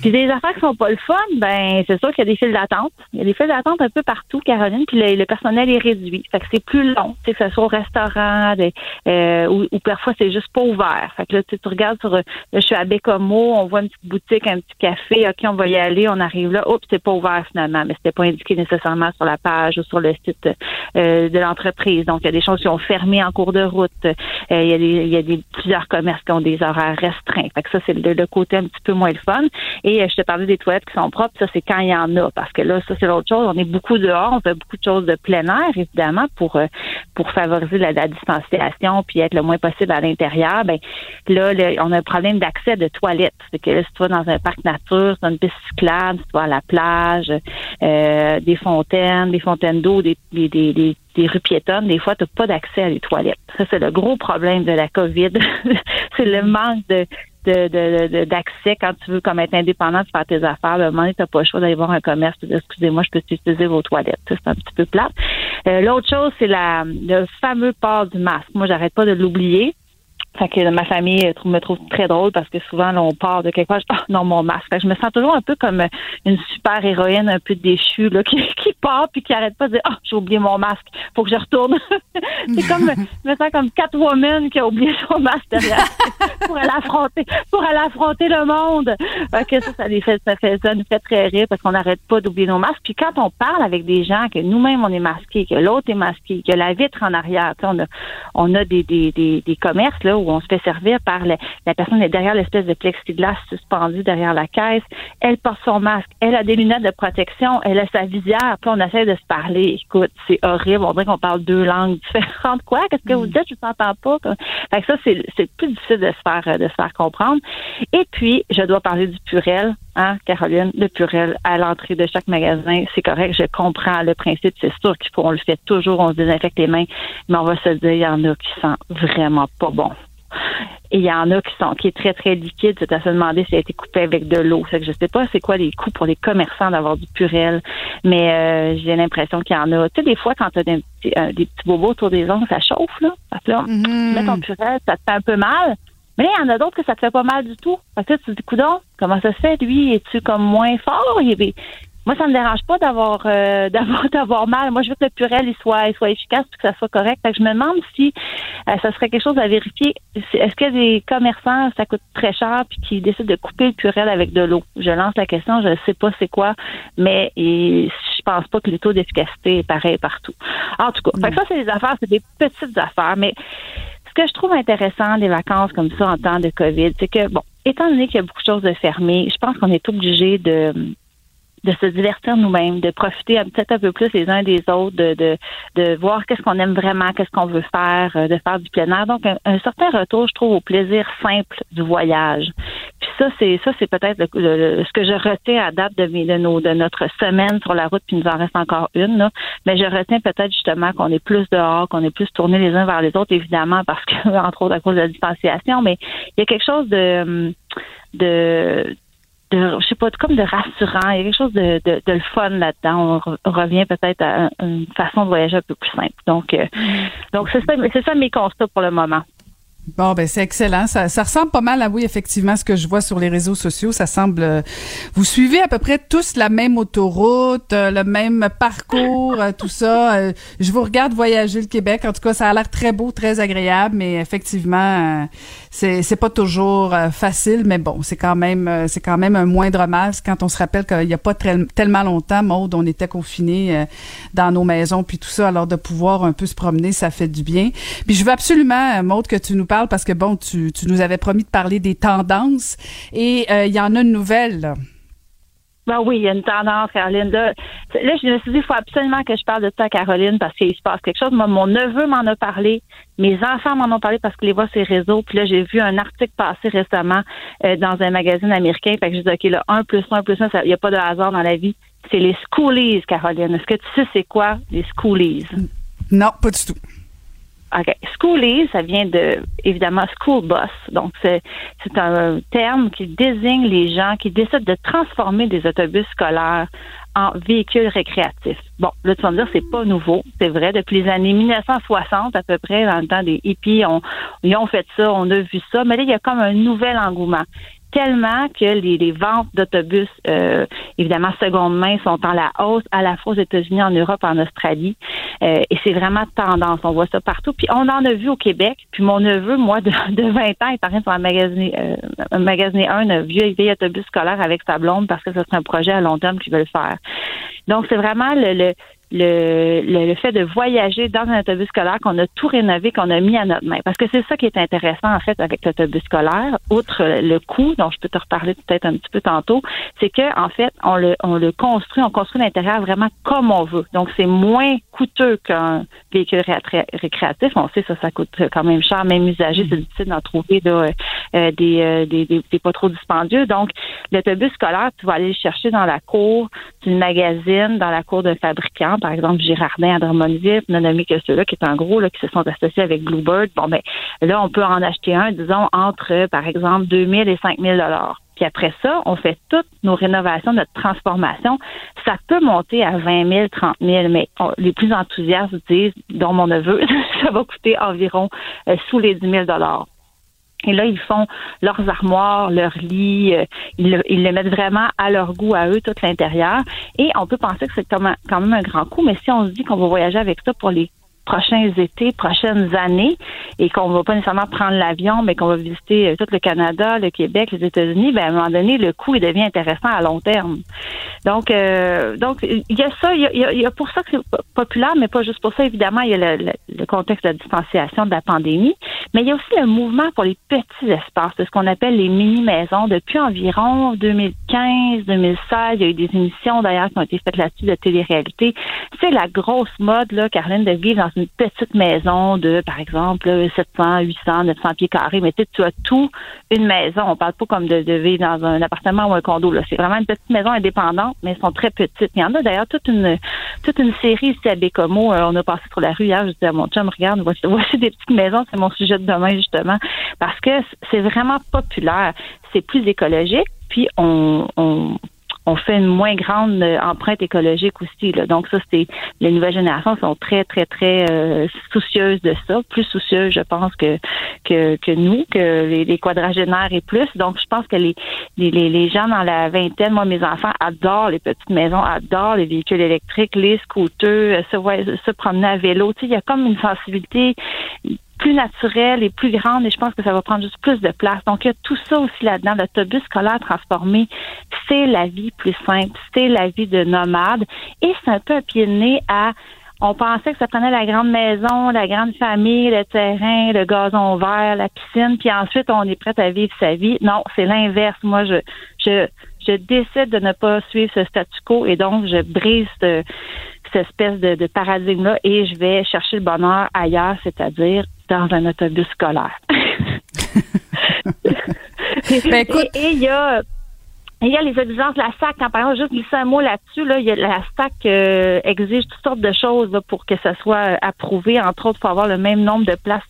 S10: Puis des affaires qui sont pas le fun, ben c'est sûr qu'il y a des files d'attente. Il y a des files d'attente un peu partout, Caroline, puis le, personnel est réduit. Fait que c'est plus long, que ce soit au restaurant, euh, ou, parfois c'est juste pas ouvert. Fait que là, tu regardes sur, je suis à Bécomo, on voit une petite boutique, un petit café, ok, on va y aller, on arrive là, oups, c'est pas ouvert finalement, mais c'était pas indiqué nécessairement sur la page ou sur le site euh, de l'entreprise. Donc il y a des choses qui ont fermé en cours de route. Euh, il y a, des, il y a des, plusieurs commerces qui ont des horaires restreints. Fait que ça c'est le, côté un petit peu moins le fun. Et je te parlais des toilettes qui sont propres, ça c'est quand il y en a, parce que là ça c'est l'autre chose. On est beaucoup dehors, on fait beaucoup de choses de plein air évidemment pour pour favoriser la, distanciation puis être le moins possible à l'intérieur. Ben là, on a un problème d'accès de toilettes. C'est que là, si tu vas dans un parc nature, c'est une piste cyclable, si tu vas à la plage, euh, des fontaines, des fontaines d'eau, des, des, des, des rues piétonnes, des fois, tu n'as pas d'accès à des toilettes. Ça, c'est le gros problème de la COVID. c'est le manque de d'accès quand tu veux comme être indépendant de faire tes affaires. Un moment tu n'as pas le choix d'aller voir un commerce et dire excusez-moi, je peux utiliser vos toilettes. C'est un petit peu plate. Euh, l'autre chose, c'est la le fameux port du masque. Moi, j'arrête pas de l'oublier. Fait que ma famille me trouve très drôle parce que souvent, là, on part de quelque part, oh, non, mon masque. je me sens toujours un peu comme une super héroïne un peu déchue, là, qui, qui part puis qui arrête pas de dire, oh, j'ai oublié mon masque, faut que je retourne. c'est comme, je me sens comme Catwoman qui a oublié son masque derrière pour aller affronter, pour aller affronter le monde. Fait ça, ça, fait, ça, fait, ça nous fait très rire parce qu'on n'arrête pas d'oublier nos masques. Puis quand on parle avec des gens que nous-mêmes, on est masqués, que l'autre est masqué, que la vitre en arrière, on a, on a des, des, des, des commerces, là, où on se fait servir par la, la personne est derrière l'espèce de plexiglas suspendu derrière la caisse. Elle porte son masque, elle a des lunettes de protection, elle a sa visière, puis on essaie de se parler. Écoute, c'est horrible, on dirait qu'on parle deux langues différentes. Quoi? Qu'est-ce que vous mm. dites? Je ne t'entends pas. Fait que ça, c'est plus difficile de se faire de se faire comprendre. Et puis, je dois parler du purel. Hein, Caroline, le purel à l'entrée de chaque magasin, c'est correct, je comprends le principe, c'est sûr qu'il faut, on le fait toujours, on se désinfecte les mains, mais on va se dire, il y en a qui sont vraiment pas bons. Et il y en a qui sont qui est très, très liquide. C'est à se demander si ça a été coupé avec de l'eau. que je sais pas c'est quoi les coûts pour les commerçants d'avoir du purel, mais euh, j'ai l'impression qu'il y en a. Tu sais, des fois, quand tu as des, euh, des, petits bobos autour des ongles, ça chauffe, là. Parce que là, tu mm-hmm. mets ton purel, ça te fait un peu mal. Mais là, il y en a d'autres que ça te fait pas mal du tout. Parce que tu te dis, coudon, comment ça se fait, lui? Es-tu comme moins fort? Il moi, ça me dérange pas d'avoir euh, d'avoir d'avoir mal. Moi, je veux que le purel il soit, soit efficace et que ça soit correct. Fait que je me demande si euh, ça serait quelque chose à vérifier. Est-ce qu'il y a des commerçants, ça coûte très cher, puis qui décident de couper le purel avec de l'eau? Je lance la question, je ne sais pas c'est quoi, mais et, je pense pas que le taux d'efficacité est pareil partout. En tout cas, fait que ça, c'est des affaires, c'est des petites affaires, mais ce que je trouve intéressant des vacances comme ça en temps de COVID, c'est que, bon, étant donné qu'il y a beaucoup de choses de fermées, je pense qu'on est obligé de de se divertir nous-mêmes, de profiter peut-être un peu plus les uns des autres, de, de, de voir qu'est-ce qu'on aime vraiment, qu'est-ce qu'on veut faire, euh, de faire du plein air. Donc, un, certain retour, je trouve, au plaisir simple du voyage. Puis ça, c'est ça, c'est peut-être ce que je retiens à date de, de, nos, de notre semaine sur la route, puis nous en reste encore une. Là. Mais je retiens peut-être justement qu'on est plus dehors, qu'on est plus tournés les uns vers les autres, évidemment, parce que, entre autres, à cause de la distanciation, mais il y a quelque chose de de de, je sais pas, comme de rassurant. Il y a quelque chose de, de, de le fun là-dedans. On, revient peut-être à une façon de voyager un peu plus simple. Donc, euh, donc c'est ça, c'est ça mes constats pour le moment.
S3: Bon, ben c'est excellent. Ça, ça, ressemble pas mal à oui, effectivement, ce que je vois sur les réseaux sociaux. Ça semble. Euh, vous suivez à peu près tous la même autoroute, euh, le même parcours, euh, tout ça. je vous regarde voyager le Québec. En tout cas, ça a l'air très beau, très agréable, mais effectivement, c'est c'est pas toujours facile. Mais bon, c'est quand même c'est quand même un moindre mal quand on se rappelle qu'il y a pas tellement longtemps, Maude, on était confinés dans nos maisons puis tout ça. Alors de pouvoir un peu se promener, ça fait du bien. Puis je veux absolument, Maude, que tu nous parles parce que, bon, tu, nous avais promis de parler des tendances et euh, il y en a une nouvelle.
S10: Ben oui, il y a une tendance, Caroline. Là, je me suis dit, il faut absolument que je parle de ça à Caroline parce qu'il se passe quelque chose. Moi, mon neveu m'en a parlé, mes enfants m'en ont parlé parce qu'ils les voient sur les réseaux. Puis là, j'ai vu un article passer récemment euh, dans un magazine américain. Fait que je dis, OK, là, un plus un plus un, il n'y a pas de hasard dans la vie. C'est les schoolies, Caroline. Est-ce que tu sais c'est quoi, les schoolies?
S3: Non, pas du tout.
S10: OK. Schoolies, ça vient de, évidemment, school bus. Donc, c'est, c'est un terme qui désigne les gens qui décident de transformer des autobus scolaires en véhicules récréatifs. Bon, là, tu vas me dire, c'est pas nouveau. C'est vrai. Depuis les années 1960, à peu près, dans le temps des hippies, on, ils ont fait ça, on a vu ça. Mais là, il y a comme un nouvel engouement. Tellement que les, les ventes d'autobus, euh, évidemment, seconde main, sont en la hausse, à la fois aux États-Unis, en Europe, en Australie. Euh, et c'est vraiment tendance. On voit ça partout. Puis on en a vu au Québec. Puis mon neveu, moi, de, de 20 ans, est en train de magasiner, euh, un, un vieux vieil autobus scolaire avec sa blonde parce que c'est un projet à long terme qu'ils veulent faire. Donc, c'est vraiment le, le le, le, fait de voyager dans un autobus scolaire qu'on a tout rénové, qu'on a mis à notre main. Parce que c'est ça qui est intéressant, en fait, avec l'autobus scolaire, outre le coût, dont je peux te reparler peut-être un petit peu tantôt, c'est que en fait, on le, on le construit, on construit l'intérieur vraiment comme on veut. Donc, c'est moins coûteux qu'un véhicule récréatif. On sait ça, ça coûte quand même cher, même usagé, c'est difficile d'en trouver là, euh, des, euh, des, des, des, pas trop dispendieux. Donc, l'autobus scolaire, tu vas aller le chercher dans la cour d'une magazine, dans la cour d'un fabricant par exemple Girardin à Drummondville, que ceux-là, qui est un gros, là, qui se sont associés avec Bluebird. Bon, ben là, on peut en acheter un, disons, entre, par exemple, 2000 et 5000 dollars. Puis après ça, on fait toutes nos rénovations, notre transformation. Ça peut monter à 20 000, 30 000, mais les plus enthousiastes disent, dont mon neveu, ça va coûter environ euh, sous les 10 000 dollars. Et là, ils font leurs armoires, leurs lits, euh, ils, le, ils, mettent vraiment à leur goût, à eux, tout l'intérieur. Et on peut penser que c'est quand même un grand coup, mais si on se dit qu'on va voyager avec ça pour les prochains étés, prochaines années, et qu'on va pas nécessairement prendre l'avion, mais qu'on va visiter euh, tout le Canada, le Québec, les États-Unis, ben à un moment donné, le coût il devient intéressant à long terme. Donc, euh, donc il y a ça, il y a, y a, pour ça que c'est populaire, mais pas juste pour ça. Évidemment, il y a le, le, contexte de la distanciation de la pandémie, mais il y a aussi le mouvement pour les petits espaces, ce qu'on appelle les mini-maisons. Depuis environ 2015, 2016, il y a eu des émissions d'ailleurs qui ont été faites là-dessus de télé-réalité. C'est la grosse mode, là, Caroline, de vivre dans une petite maison de, par exemple, 700, 800, 900 pieds carrés, mais tu as tout une maison. On parle pas comme de, vivre dans un appartement ou un condo. C'est vraiment une petite maison indépendante, mais elles sont très petites. Il y en a d'ailleurs toute une toute une série ici à Bécomo. Euh, on a passé sur la rue hier, je disais à mon chum, regarde, voici, voici des petites maisons, c'est mon sujet de demain justement, parce que c'est vraiment populaire. C'est plus écologique, puis on, on on fait une moins grande euh, empreinte écologique aussi. Là. Donc ça, c'est les nouvelles générations sont très, très, très euh, soucieuses de ça, plus soucieuses, je pense, que que, que nous, que les, les, quadragénaires et plus. Donc je pense que les, les, les gens dans la vingtaine, moi, mes enfants adorent les petites maisons, adorent les véhicules électriques, les scooters, se, se promener à vélo. Tu sais, il y a comme une sensibilité plus naturelle et plus grande et je pense que ça va prendre juste plus de place. Donc, il y a tout ça aussi là-dedans. L'autobus scolaire transformé, c'est la vie plus simple, c'est la vie de nomade et c'est un peu un pied de nez à on pensait que ça prenait la grande maison, la grande famille, le terrain, le gazon vert, la piscine, puis ensuite on est prêt à vivre sa vie. Non, c'est l'inverse. Moi, je, je, je décide de ne pas suivre ce statu quo et donc je brise cette, espèce de, de paradigme-là et je vais chercher le bonheur ailleurs, c'est-à-dire dans un autobus scolaire. Ben, et il y a il y a les exigences de la SAC. Quand, par exemple, juste glisser un mot là-dessus, là, y a, la SAC euh, exige toutes sortes de choses pour que ça soit approuvé. Entre autres, il faut avoir le même nombre de places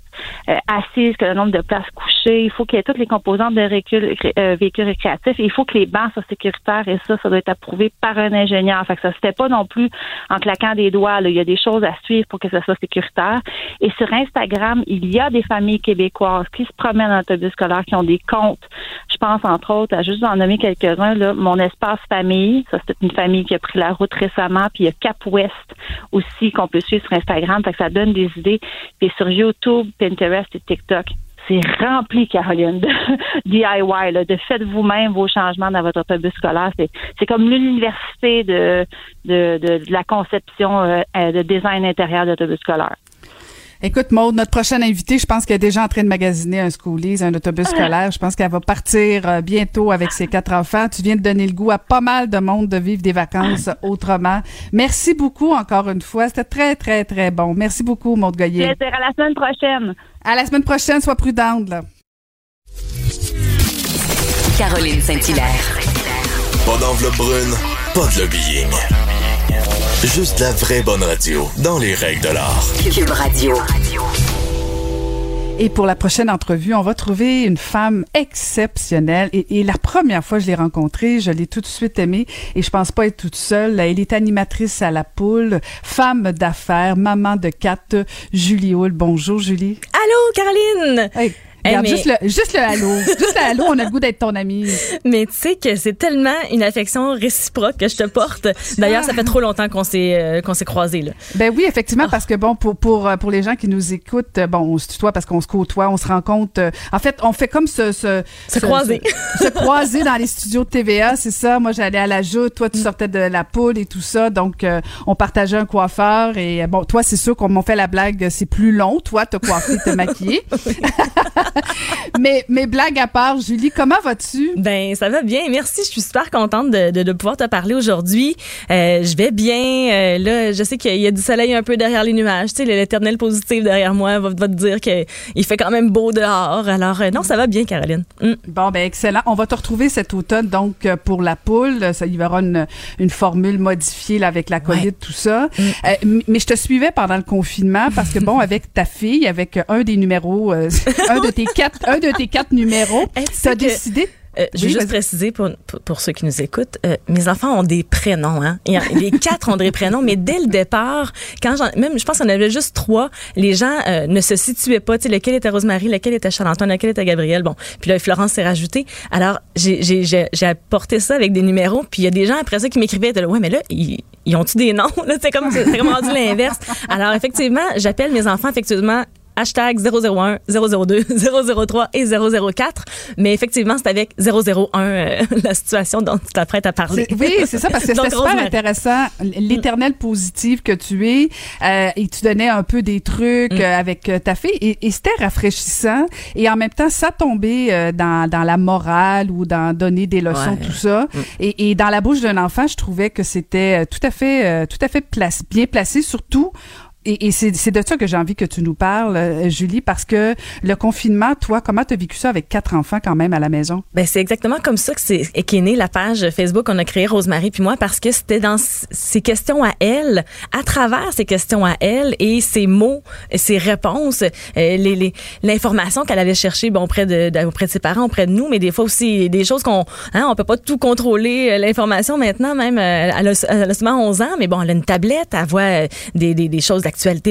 S10: euh, assises que le nombre de places couchées. Il faut qu'il y ait toutes les composantes de véhicules, euh, véhicules récréatifs. il faut que les bancs soient sécuritaires et ça, ça doit être approuvé par un ingénieur. Fait que ça se fait pas non plus en claquant des doigts. Là. Il y a des choses à suivre pour que ça soit sécuritaire. Et sur Instagram, il y a des familles québécoises qui se promènent en autobus scolaire, qui ont des comptes. Je pense entre autres à juste en nommer quelques-uns. Mon espace famille, ça c'est une famille qui a pris la route récemment. Puis il y a Cap West aussi qu'on peut suivre sur Instagram. Fait que ça donne des idées. Puis sur YouTube, Pinterest et TikTok. C'est rempli, Caroline, de DIY, de faites vous-même vos changements dans votre autobus scolaire. C'est comme l'université de, de, de, la conception euh, de design intérieur d'autobus scolaire.
S3: Écoute, Maude, notre prochaine invitée, je pense qu'elle est déjà en train de magasiner un schoolies, un autobus scolaire. Je pense qu'elle va partir euh, bientôt avec ses quatre enfants. Tu viens de donner le goût à pas mal de monde de vivre des vacances autrement. Merci beaucoup encore une fois. C'était très, très, très bon. Merci beaucoup, Maude Goyer.
S10: À la semaine prochaine.
S3: À la semaine prochaine. Sois prudente, là.
S1: Caroline Saint-Hilaire.
S2: Pas d'enveloppe brune, pas de lobbying. Juste la vraie bonne radio, dans les règles de l'art.
S1: Cube Radio.
S3: Et pour la prochaine entrevue, on va trouver une femme exceptionnelle. Et, la première fois que je l'ai rencontrée, je l'ai tout de suite aimée. Et je pense pas être toute seule. Elle est animatrice à la poule, femme d'affaires, maman de quatre, Julie Hull. Bonjour, Julie.
S11: Allô, Caroline.
S3: Regarde,
S11: mais-
S3: juste, le, juste le halo. juste le halo, on a le goût d'être ton ami.
S11: Mais tu sais que c'est tellement une affection réciproque que je te porte. D'ailleurs, ça fait trop longtemps qu'on s'est euh, qu'on s'est croisés là.
S3: Ben oui, effectivement, parce que bon, pour pour euh, pour les gens qui nous écoutent, euh, bon, on se tutoie parce qu'on se côtoie, on se rencontre. euh, en fait, on fait comme ce se
S11: Se croiser.
S3: se, se croiser dans les studios de TVA, c'est ça. Moi, j'allais à la joute, toi, tu sortais de la poule et tout ça, donc euh, on partageait un coiffeur et bon, toi, c'est sûr qu'on m'a fait la blague, c'est plus long, toi, te coiffer, te maquiller. mais mais blague à part, Julie, comment vas-tu?
S11: Ben ça va bien, merci. Je suis super contente de, de, de pouvoir te parler aujourd'hui. Euh, je vais bien. Euh, là, je sais qu'il y a du soleil un peu derrière les nuages. Tu sais, l'éternel positif derrière moi va, va te dire qu'il fait quand même beau dehors. Alors euh, non, ça va bien, Caroline. Mm.
S3: Bon, ben excellent. On va te retrouver cet automne, donc, pour la poule. Ça, il y aura une, une formule modifiée là, avec la COVID, tout ça. Euh, m- mais je te suivais pendant le confinement parce que, bon, avec ta fille, avec un des numéros, un de tes quatre, un de tes quatre numéros,
S11: tu
S3: as
S11: que-
S3: décidé...
S11: Euh, je veux
S3: Oui,
S11: juste préciser pour, pour, pour ceux qui nous écoutent, euh, mes enfants ont des prénoms. Hein? Il y a- Les quatre ont des prénoms, mais dès le départ, quand même je pense qu'on avait juste trois, les gens euh, ne se situaient pas. Tu sais, lequel était Rosemary, lequel était Charles-Antoine, lequel était Gabriel. Bon, puis là Florence s'est rajoutée. Alors j'ai apporté ça avec des numéros. Puis il y a des gens après ça qui m'écrivaient, là, ouais, mais là ils, ils ont-tu des noms? C'est comme c'est comme rendu l'inverse. Alors effectivement, j'appelle mes enfants effectivement hashtag 001, 002, 003 et 004. Mais effectivement, c'est avec 001 euh, la situation dont tu t'apprêtes à parler.
S3: Oui, c'est ça, parce que c'était super intéressant. L'éternel positive que tu es, euh, et tu donnais un peu des trucs
S11: Mm.
S3: euh, avec euh, ta fille, et, et c'était rafraîchissant. Et en même temps, ça tombait euh, dans, dans la morale ou dans donner des leçons,
S11: Ouais.
S3: tout ça. Et, et dans la bouche d'un enfant, je trouvais que c'était tout à fait, euh, tout à fait place, bien placé, surtout. Et, et c'est de ça que j'ai envie que tu nous parles, euh, Julie, parce que le confinement, toi, comment tu as vécu ça avec quatre enfants quand même à la maison?
S11: Ben c'est exactement comme ça que c'est qu'est née la page Facebook qu'on a créée Rosemary puis moi parce que c'était dans s- ses questions à elle, à travers ses questions à elle et ses mots, ses réponses, euh, l'information qu'elle allait chercher bon auprès de, auprès de ses parents, auprès de nous, mais des fois aussi des choses qu'on hein, on peut pas tout contrôler euh, l'information maintenant même elle, a, elle seulement 11 ans mais bon elle a une tablette, elle voit des, des, des choses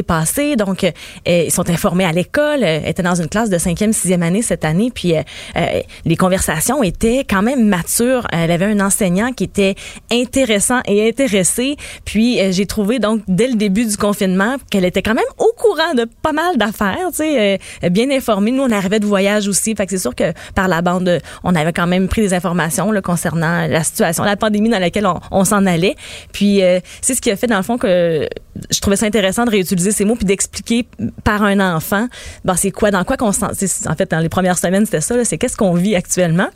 S11: passées donc euh, ils sont informés à l'école, euh, elle était dans une classe de 5e, 6e année cette année puis euh, euh, les conversations étaient quand même matures. Elle avait un enseignant qui était intéressant et intéressé. Puis euh, j'ai trouvé donc dès le début du confinement qu'elle était quand même au courant de pas mal d'affaires, tu sais, euh, bien informée. Nous on arrivait de voyage aussi, fait que c'est sûr que par la bande, euh, on avait quand même pris des informations concernant la situation, la pandémie dans laquelle on, on s'en allait. Puis euh, c'est ce qui a fait dans le fond que je trouvais ça intéressant de réutiliser ces mots puis d'expliquer par un enfant, ben c'est quoi, dans quoi qu'on c'est- En fait, dans les premières semaines, c'était ça. C'est qu'est-ce qu'on vit actuellement.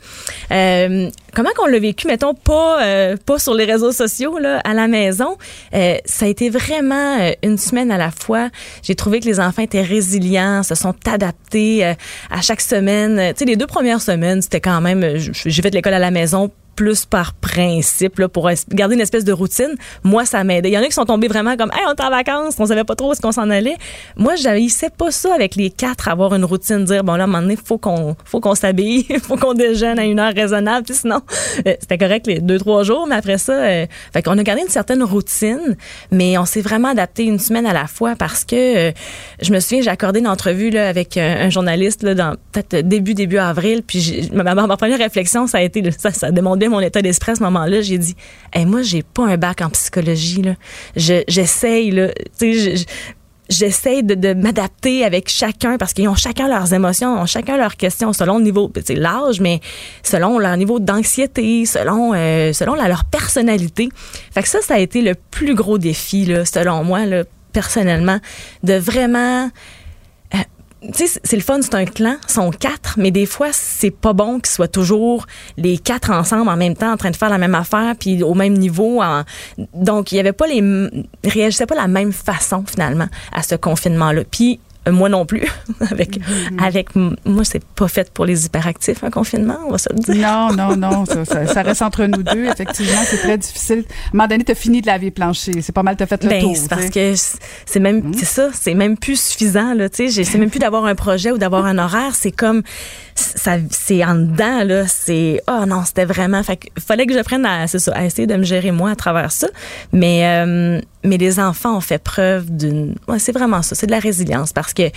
S11: Euh, comment qu'on l'a vécu, mettons, pas euh, pas sur les réseaux sociaux là, à la maison. Euh, ça a été vraiment une semaine à la fois. J'ai trouvé que les enfants étaient résilients, se sont adaptés à chaque semaine. Tu sais, les deux premières semaines, c'était quand même. J'ai fait de l'école à la maison plus par principe là, pour garder une espèce de routine. Moi, ça m'aidait. Il y en a qui sont tombés vraiment comme hey, on est en vacances, on savait pas trop où est-ce qu'on s'en allait. Moi, j'haïssais pas ça avec les quatre, avoir une routine, dire bon là, à un moment donné, faut qu'on faut qu'on s'habille, faut qu'on déjeune à une heure raisonnable, puis sinon, euh, c'était correct les deux, trois jours, mais après ça, euh, fait qu'on a gardé une certaine routine, mais on s'est vraiment adapté une semaine à la fois parce que euh, je me souviens, j'ai accordé une entrevue là, avec un, journaliste là, dans peut-être début, début avril, puis ma- ma première réflexion, ça a été, ça, ça demandait mon état d'esprit à ce moment-là. J'ai dit, hey, moi, j'ai pas un bac en psychologie, là. Je, j'essaye, là. Je- je- j'essaie de, de m'adapter avec chacun parce qu'ils ont chacun leurs émotions, ont chacun leurs questions selon le niveau, c'est l'âge, mais selon leur niveau d'anxiété, selon euh, selon la- leur personnalité. Fait que ça, ça a été le plus gros défi là, selon moi, là, personnellement, de vraiment tu sais, c'est- le fun, c'est un clan, sont quatre, mais des fois, c'est pas bon qu'ils soient toujours les quatre ensemble en même temps en train de faire la même affaire, puis au même niveau. Donc, il y avait pas les... réagissaient pas la même façon, finalement, à ce confinement-là. Puis, moi non plus. avec, avec m- moi, c'est pas fait pour les hyperactifs, un confinement, on va se le dire.
S3: Non, non, non, ça, ça- ça reste entre nous deux. Effectivement, c'est très difficile. À un moment donné, t'as fini de laver plancher. C'est pas mal, t'as fait le
S11: Ben,
S3: tour.
S11: c'est
S3: tu
S11: parce que c'est même c'est ça, c'est même plus suffisant là, tu sais, c'est même plus d'avoir un projet ou d'avoir un horaire, c'est comme ça c'est en dedans là, c'est oh non, c'était vraiment fait que fallait que je prenne à c'est ça, à essayer de me gérer moi à travers ça. Mais euh, mais les enfants ont fait preuve d'une... Ouais, c'est vraiment ça, c'est de la résilience parce que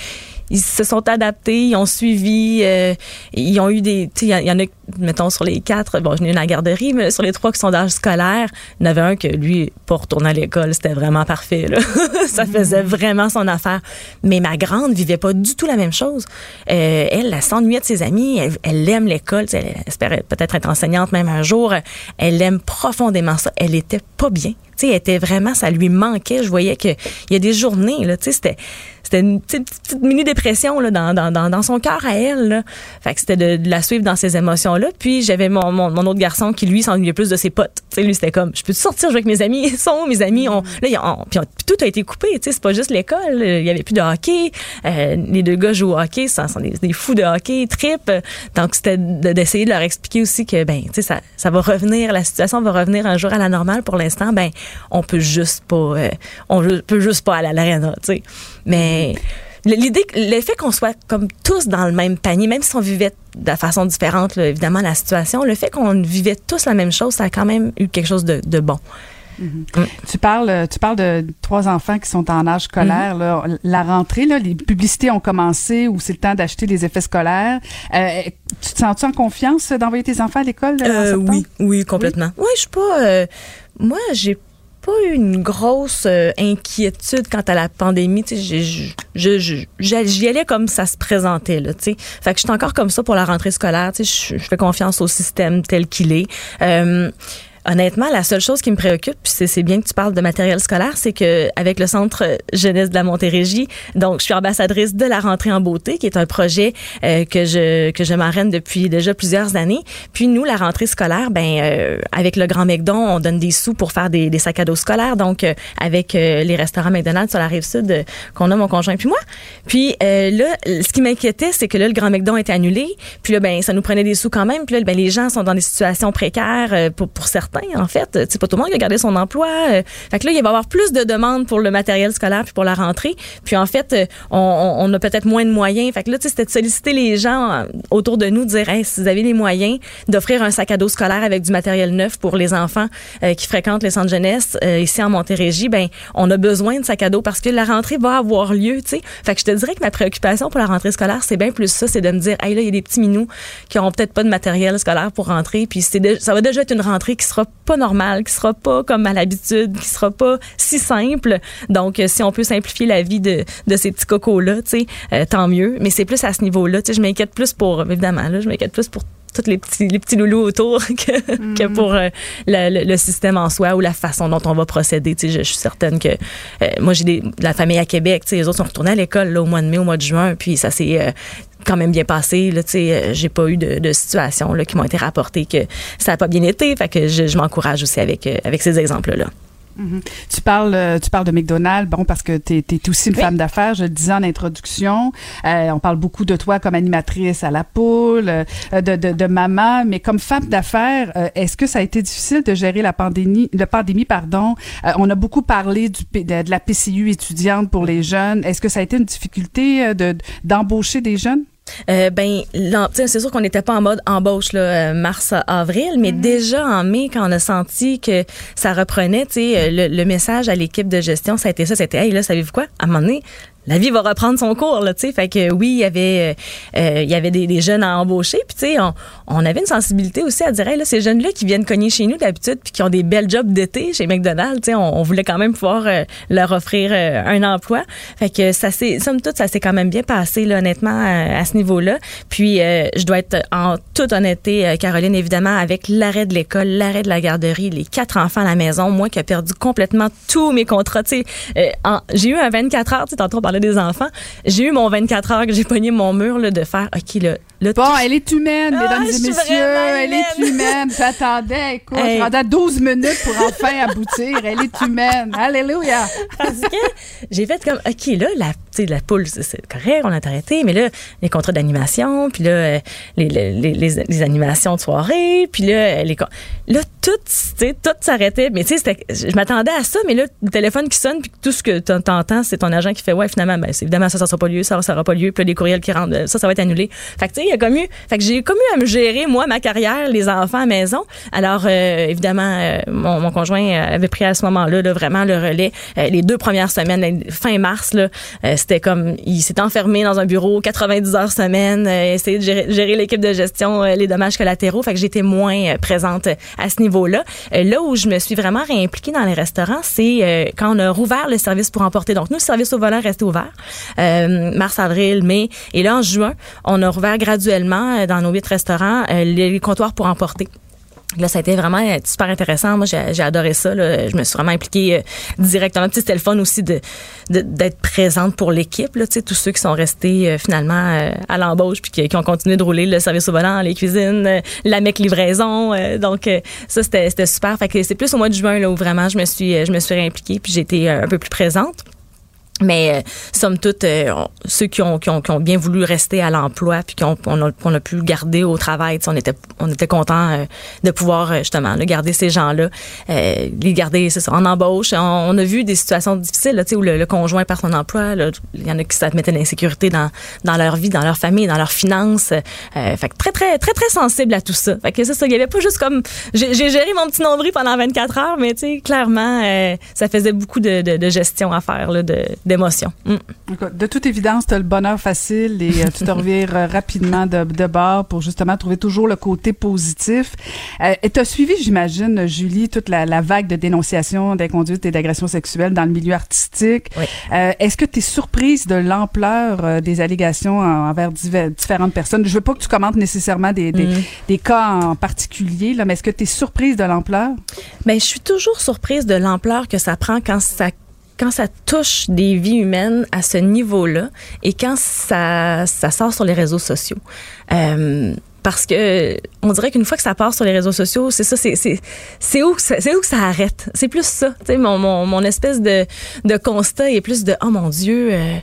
S11: ils se sont adaptés, ils ont suivi, euh, ils ont eu des... Il y, en a, mettons, sur les quatre, bon, je n'ai eu la garderie, mais sur les trois qui sont d'âge scolaire, il y en avait un que lui, pour retourner à l'école, c'était vraiment parfait. Là. ça faisait vraiment son affaire. Mais ma grande vivait pas du tout la même chose. Euh, elle, elle s'ennuyait de ses amis, elle, elle aime l'école, elle espérait peut-être être enseignante même un jour. Elle aime profondément ça. Elle était pas bien. Tu sais, était vraiment, ça lui manquait. Je voyais qu'il y a des journées, là, tu sais, c'était c'était une petite, mini dépression là, dans, dans, dans, son cœur à elle. Là. Fait que c'était de, la suivre dans ces émotions-là. Puis j'avais mon, mon, autre garçon qui, lui, s'ennuyait plus de ses potes. Tu sais, lui, c'était comme, je peux sortir jouer avec mes amis? Ils sont mes amis? On, là, puis, tout a été coupé. C'est pas juste l'école. Il y avait plus de hockey. Euh, les deux gars jouent au hockey. Ce sont des, fous de hockey, trip. Donc, c'était d'essayer de, leur expliquer aussi que, ben, tu sais, ça, ça va revenir, la situation va revenir un jour à la normale. Pour l'instant, ben, on peut juste pas, euh, on peut juste pas aller à l'aréna, tu sais. Mais l'idée, l'effet qu'on soit comme tous dans le même panier, même si on vivait de façon différente, évidemment, la situation, le fait qu'on vivait tous la même chose, ça a quand même eu quelque chose de, bon.
S3: Mm-hmm. Mm. Tu parles, tu parles de trois enfants qui sont en âge scolaire. Mm-hmm. La rentrée, là, les publicités ont commencé ou c'est le temps d'acheter les effets scolaires. Euh, tu te sens-tu en confiance d'envoyer tes enfants à l'école?
S11: Euh, oui, oui, complètement. Oui, je suis pas. Euh, moi, j'ai pas eu une grosse euh, inquiétude quant à la pandémie. J'y allais comme ça se présentait. Là, sais. fait que je suis encore comme ça pour la rentrée scolaire. Je fais confiance au système tel qu'il est. Euh, Honnêtement, la seule chose qui me préoccupe, puis c'est bien que tu parles de matériel scolaire, c'est que avec le Centre jeunesse de la Montérégie, donc je suis ambassadrice de la rentrée en beauté, qui est un projet euh, que je que je m'arène depuis déjà plusieurs années. Puis nous, la rentrée scolaire, ben euh, avec le Grand McDon, on donne des sous pour faire des, des sacs à dos scolaires. Donc euh, avec les restaurants McDonald's sur la rive sud qu'on a mon conjoint puis moi. Puis là, ce qui m'inquiétait, c'est que là le Grand McDon était annulé. Puis là, ben ça nous prenait des sous quand même. Puis là, ben les gens sont dans des situations précaires pour pour certains en fait. C'est pas tout le monde qui a gardé son emploi. Euh. Fait que là, il va y avoir plus de demandes pour le matériel scolaire puis pour la rentrée. Puis en fait, euh, on, a peut-être moins de moyens. Fait que là, c'était de solliciter les gens euh, autour de nous, dire, si vous avez les moyens d'offrir un sac à dos scolaire avec du matériel neuf pour les enfants qui fréquentent les centres jeunesse ici en Montérégie, ben on a besoin de sac à dos parce que la rentrée va avoir lieu, tu sais. Fait que je te dirais que ma préoccupation pour la rentrée scolaire, c'est bien plus ça, c'est de me dire, hey là, il y a des petits minous qui auront peut-être pas de matériel scolaire pour rentrer, puis ça va déjà être une rentrée qui sera pas normal, qui sera pas comme à l'habitude, qui sera pas si simple. Donc, euh, si on peut simplifier la vie de, de ces petits cocos-là, tu sais, euh, tant mieux. Mais c'est plus à ce niveau-là. Tu sais, je m'inquiète plus pour, évidemment, là, je m'inquiète plus pour tous les petits, les petits loulous autour que, que mm. pour euh, le, le, système en soi ou la façon dont on va procéder. Tu sais, je, suis certaine que moi, j'ai de la famille à Québec. Tu sais, les autres sont retournés à l'école au mois de mai, au mois de juin, puis ça s'est quand même bien passé. Là, euh, j'ai pas eu de, de situations là, qui m'ont été rapportées que ça n'a pas bien été. Fait que je, je m'encourage aussi avec, euh, avec ces exemples-là.
S3: Mm-hmm. Tu parles, euh, tu parles de McDonald's, bon parce que tu es, aussi une femme d'affaires. Je le disais en introduction, on parle beaucoup de toi comme animatrice à la poule, de, de, de, maman, mais comme femme d'affaires, est-ce que ça a été difficile de gérer la pandémie, la pandémie pardon? On a beaucoup parlé du, de, la PCU étudiante pour les jeunes. Est-ce que ça a été une difficulté de d'embaucher des jeunes?
S11: Euh, ben, c'est sûr qu'on n'était pas en mode embauche là, euh, mars avril, mais mm-hmm. déjà en mai, quand on a senti que ça reprenait, tu sais, le, le, message à l'équipe de gestion, ça a été ça, c'était hey là, savez-vous quoi? À un moment donné, la vie va reprendre son cours là, tu sais. Fait que oui, il y avait euh, euh, il y avait des, jeunes à embaucher, puis tu sais, on, avait une sensibilité aussi à dire là ces jeunes là qui viennent cogner chez nous d'habitude puis qui ont des belles jobs d'été chez McDonald's, tu sais, on, voulait quand même pouvoir euh, leur offrir un emploi. Fait que ça c'est somme toute ça s'est quand même bien passé là honnêtement à, ce niveau-là. Puis je dois être en toute honnêteté Caroline évidemment avec l'arrêt de l'école, l'arrêt de la garderie, les quatre enfants à la maison, moi qui ai perdu complètement tous mes contrats, tu sais, j'ai eu un 24 heures, tu sais tantôt des enfants. J'ai eu mon 24 heures que j'ai pogné mon mur là, de faire, OK, là,
S3: bon, elle est humaine, ah, mesdames et messieurs. Elle est humaine. J'attendais, écoute, hey. je 12 minutes pour enfin aboutir. Elle est humaine. Alléluia.
S11: Parce que j'ai fait comme, OK, là, la, la poule, c'est correct, on a arrêté, mais là, les contrats d'animation, puis là, les, les, les, les, animations de soirée, puis là, les, là, tout, tout s'arrêtait. Mais tu sais, je m'attendais à ça, mais là, le téléphone qui sonne, puis tout ce que t'entends, c'est ton agent qui fait, ouais, finalement, ben, évidemment, ça, ça sera pas lieu, ça, ça sera pas lieu, puis là, des courriels qui rentrent, ça, ça va être annulé. Fait que tu sais, il y a comme eu, fait que j'ai comme eu à me gérer, moi, ma carrière, les enfants à maison. Alors, euh, évidemment, euh, mon, mon, conjoint avait pris à ce moment-là, là, vraiment le relais. Euh, les deux premières semaines, fin mars, là, c'était comme, il s'est enfermé dans un bureau 90 heures semaine, essayer de gérer, gérer l'équipe de gestion, les dommages collatéraux. Fait que j'étais moins présente à ce niveau-là. Euh, là où je me suis vraiment réimpliquée dans les restaurants, c'est euh, quand on a rouvert le service pour emporter. Donc, nous, le service au volant restait ouvert euh, mars, avril, mai. Et là, en juin, on a rouvert graduellement dans nos huit restaurants les comptoirs pour emporter. Là, ça a été vraiment euh, super intéressant. Moi, j'ai adoré ça. Là. Je me suis vraiment impliquée euh, directement. Puis, c'était le fun aussi de d'être présente pour l'équipe. Là, tous ceux qui sont restés euh, finalement à l'embauche puis qui, ont continué de rouler le service au volant, les cuisines, la mec livraison. donc, ça, c'était super. Fait que c'est plus au mois de juin là, où vraiment je me suis je me suis réimpliquée puis j'ai été un peu plus présente. Mais euh, somme toute, euh, ceux qui ont, qui, ont, bien voulu rester à l'emploi puis qu'on on a, on a, pu garder au travail, on était on était content euh, de pouvoir euh, justement garder ces gens-là, les garder en embauche. On, a vu des situations difficiles où le, conjoint perd son emploi. Il y en a qui ça mettait l'insécurité dans, dans leur vie, dans leur famille, dans leurs finances. fait que très très très très sensible à tout ça. Fait que c'est ça. Il y avait pas juste comme j'ai géré mon petit nombril pendant 24 heures, mais clairement ça faisait beaucoup de gestion à faire là, de Mm.
S3: De toute évidence, tu as le bonheur facile et euh, tu te revires euh, rapidement de, de bord pour justement trouver toujours le côté positif. Euh, et tu as suivi, j'imagine, Julie, toute la, la, vague de dénonciations d'inconduite et d'agressions sexuelles dans le milieu artistique.
S11: Oui.
S3: Euh, Est-ce que tu es surprise de l'ampleur des allégations envers différentes personnes? Je veux pas que tu commentes nécessairement des, des, mm. des cas en particulier, là, mais est-ce que tu es surprise de l'ampleur?
S11: Ben, je suis toujours surprise de l'ampleur que ça prend quand ça quand ça touche des vies humaines à ce niveau-là et quand ça, ça sort sur les réseaux sociaux. Euh, parce que on dirait qu'une fois que ça part sur les réseaux sociaux, c'est ça, c'est c'est où c'est où que ça arrête? C'est plus ça. Mon, mon, mon espèce de de constat est plus de oh mon Dieu. Euh,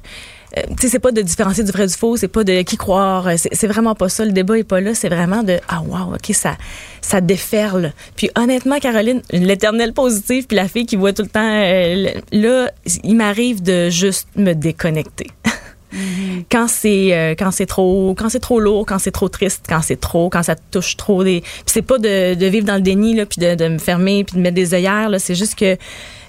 S11: euh, tu sais, c'est pas de différencier du vrai du faux, c'est pas de qui croire, euh, c'est vraiment pas ça. Le débat est pas là, c'est vraiment de ah wow, ok ça ça déferle. Puis honnêtement, Caroline, l'éternelle positive, puis la fille qui voit tout le temps, euh, là, il m'arrive de juste me déconnecter. Mm-hmm. Quand c'est euh, quand c'est trop quand c'est trop lourd, quand c'est trop triste, quand c'est trop, quand ça touche trop des puis c'est pas de, de vivre dans le déni là puis de, de me fermer puis de mettre des œillères là, c'est juste que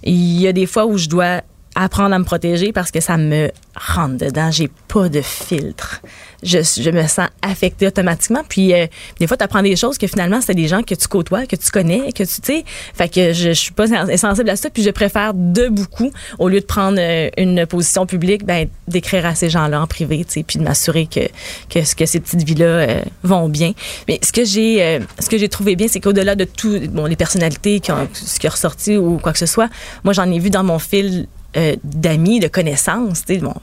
S11: il y a des fois où je dois apprendre à me protéger parce que ça me rentre dedans. J'ai pas de filtre. Je, me sens affectée automatiquement. Puis euh, des fois, tu apprends des choses que finalement, c'est des gens que tu côtoies, que tu connais, que tu sais. Fait que je, je suis pas sensible à ça. Puis je préfère de beaucoup, au lieu de prendre euh, une position publique, ben d'écrire à ces gens-là en privé, tu sais, puis de m'assurer que, que ces petites vies-là euh, vont bien. Mais ce que j'ai trouvé bien, c'est qu'au-delà de tout, bon, les personnalités ce qui est ressorti ou quoi que ce soit, moi j'en ai vu dans mon fil euh, d'amis, de connaissances. Bon,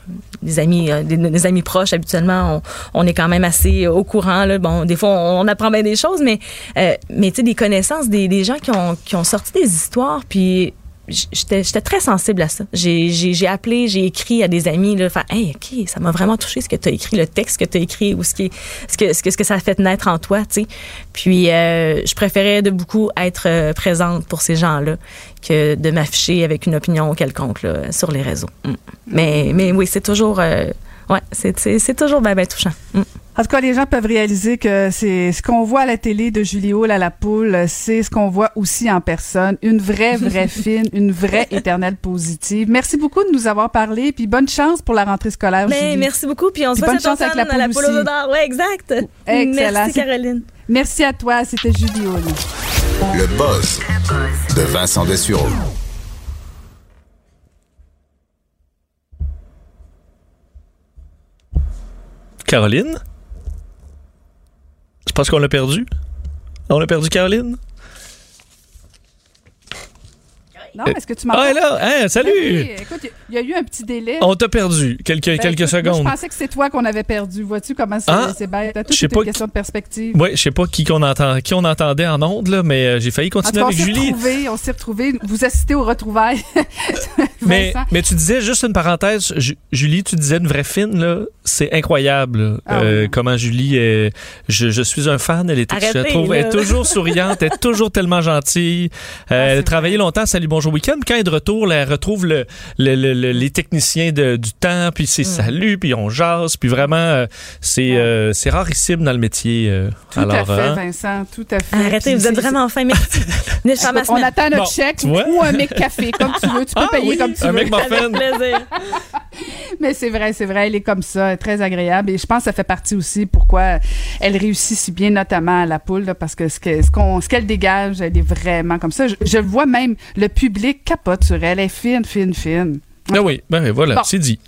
S11: des amis, euh, des, amis proches, habituellement, on, est quand même assez au courant. Là. Bon, des fois, on, apprend bien des choses, mais, euh, mais tu sais, des connaissances, des, des gens qui ont, qui ont sorti des histoires, puis j'étais très sensible à ça. J'ai appelé, j'ai écrit à des amis, là, hey, OK, ça m'a vraiment touché ce que tu as écrit, le texte que tu as écrit ou ce, qui, ce, que, ce, que, ce que ça a fait naître en toi, tu sais. Puis, euh, je préférais de beaucoup être euh, présente pour ces gens-là que de m'afficher avec une opinion quelconque là, sur les réseaux. Mm. Mais, mais oui, c'est toujours, euh, ouais, c'est toujours bien, bien touchant. Mm.
S3: En tout cas, les gens peuvent réaliser que c'est ce qu'on voit à la télé de Julie Hall à la poule, c'est ce qu'on voit aussi en personne. Une vraie, vraie fine, une vraie éternelle positive. Merci beaucoup de nous avoir parlé, puis bonne chance pour la rentrée scolaire,
S11: Mais,
S3: Julie.
S11: Merci beaucoup, puis on se
S3: voit bonne chance avec la poule,
S11: à la poule aux odeurs. Ouais, exact.
S3: Excellent.
S11: Merci, Caroline.
S3: Merci à toi, c'était Julie Hall.
S2: Le buzz de Vincent Dessureau.
S12: Caroline? Pense qu'on l'a perdu? On a perdu Caroline?
S3: Non, est-ce que tu m'entends?
S9: Ah, là, hein, salut!
S3: Oui, écoute, il y a eu un petit délai.
S9: On t'a perdu quelques,
S3: Ben,
S9: quelques
S3: écoute, moi,
S9: secondes.
S3: je pensais que c'est toi qu'on avait perdu. Vois-tu comment c'est
S9: Ah,
S3: c'est bête? Tout est
S9: pas
S3: une question de perspective.
S9: Oui, je sais pas qui, qu'on entend, qui on entendait en ondes, là, mais euh, j'ai failli
S3: En tout
S9: continuer
S3: cas, on
S9: avec
S3: s'est
S9: Julie.
S3: retrouvés, on s'est retrouvés. Vous assistez aux retrouvailles.
S9: Mais, tu disais, juste une parenthèse, Ju- Julie, tu disais une vraie fine, là. C'est incroyable,
S3: Ah
S9: euh,
S3: oui.
S9: comment Julie est. Je, je suis un fan, elle est, je la
S11: Arrêtez,
S9: trouve, elle est
S11: là.
S9: toujours souriante, elle est toujours tellement gentille. Euh, elle a travaillé longtemps Salut Bonjour Week-end. Quand elle est de retour, là, elle retrouve le, le- le- le- les techniciens de- du temps, puis
S3: Mm.
S9: c'est salut, puis on jase, puis vraiment, euh, c'est euh, c'est rarissime dans le métier. euh,
S3: Tout
S9: alors,
S3: à fait,
S9: hein.
S3: Vincent, tout à fait.
S11: Arrêtez,
S3: Puis
S11: vous êtes vraiment fin. Merci. Venez faire ma
S3: Écoute, on
S11: semaine.
S3: attend notre
S9: Bon,
S3: chèque ou un mec café, comme tu veux. Tu peux
S9: Ah
S3: payer
S9: oui,
S3: comme tu
S9: un
S3: veux.
S9: mec muffin.
S11: Avec plaisir.
S3: Mais c'est vrai, c'est vrai, elle est comme ça, très agréable. Et je pense que ça fait partie aussi pourquoi elle réussit si bien, notamment à la poule, là, parce que ce qu'elle dégage, elle est vraiment comme ça. Je, je le vois même, le public capote sur elle. Elle est fine, fine, fine.
S9: Ben oui, ben voilà,
S3: Bon.
S9: c'est dit.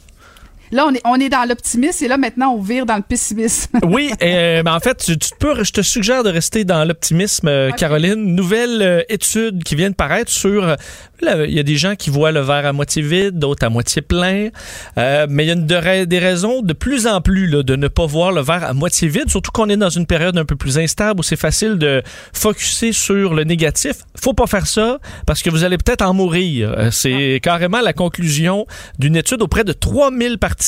S3: Là, on est, on est dans l'optimisme et là, maintenant, on vire dans le pessimisme.
S9: Oui, euh, ben en fait, tu, tu peux, je te suggère de rester dans l'optimisme, euh, Caroline. Nouvelle euh, étude qui vient de paraître sur. Il y a des gens qui voient le verre à moitié vide, d'autres à moitié plein. Mais il y a une de des raisons de plus en plus là, de ne pas voir le verre à moitié vide, surtout qu'on est dans une période un peu plus instable où c'est facile de focuser sur le négatif. Faut pas faire ça parce que vous allez peut-être en mourir. C'est carrément la conclusion d'une étude auprès de 3000 participants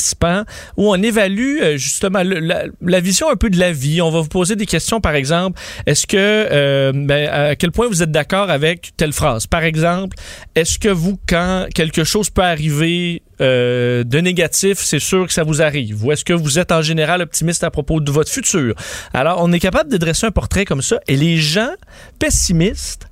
S9: où on évalue euh, justement la, vision un peu de la vie. On va vous poser des questions, par exemple, est-ce que, euh, ben, à quel point vous êtes d'accord avec telle phrase? Par exemple, est-ce que vous, quand quelque chose peut arriver euh, de négatif, c'est sûr que ça vous arrive? Ou est-ce que vous êtes en général optimiste à propos de votre futur? Alors, on est capable de dresser un portrait comme ça et les gens pessimistes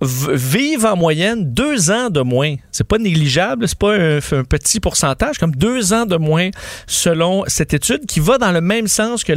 S9: vivent en moyenne deux ans de moins. C'est pas négligeable, c'est pas un, petit pourcentage, comme deux ans de moins selon cette étude qui va dans le même sens que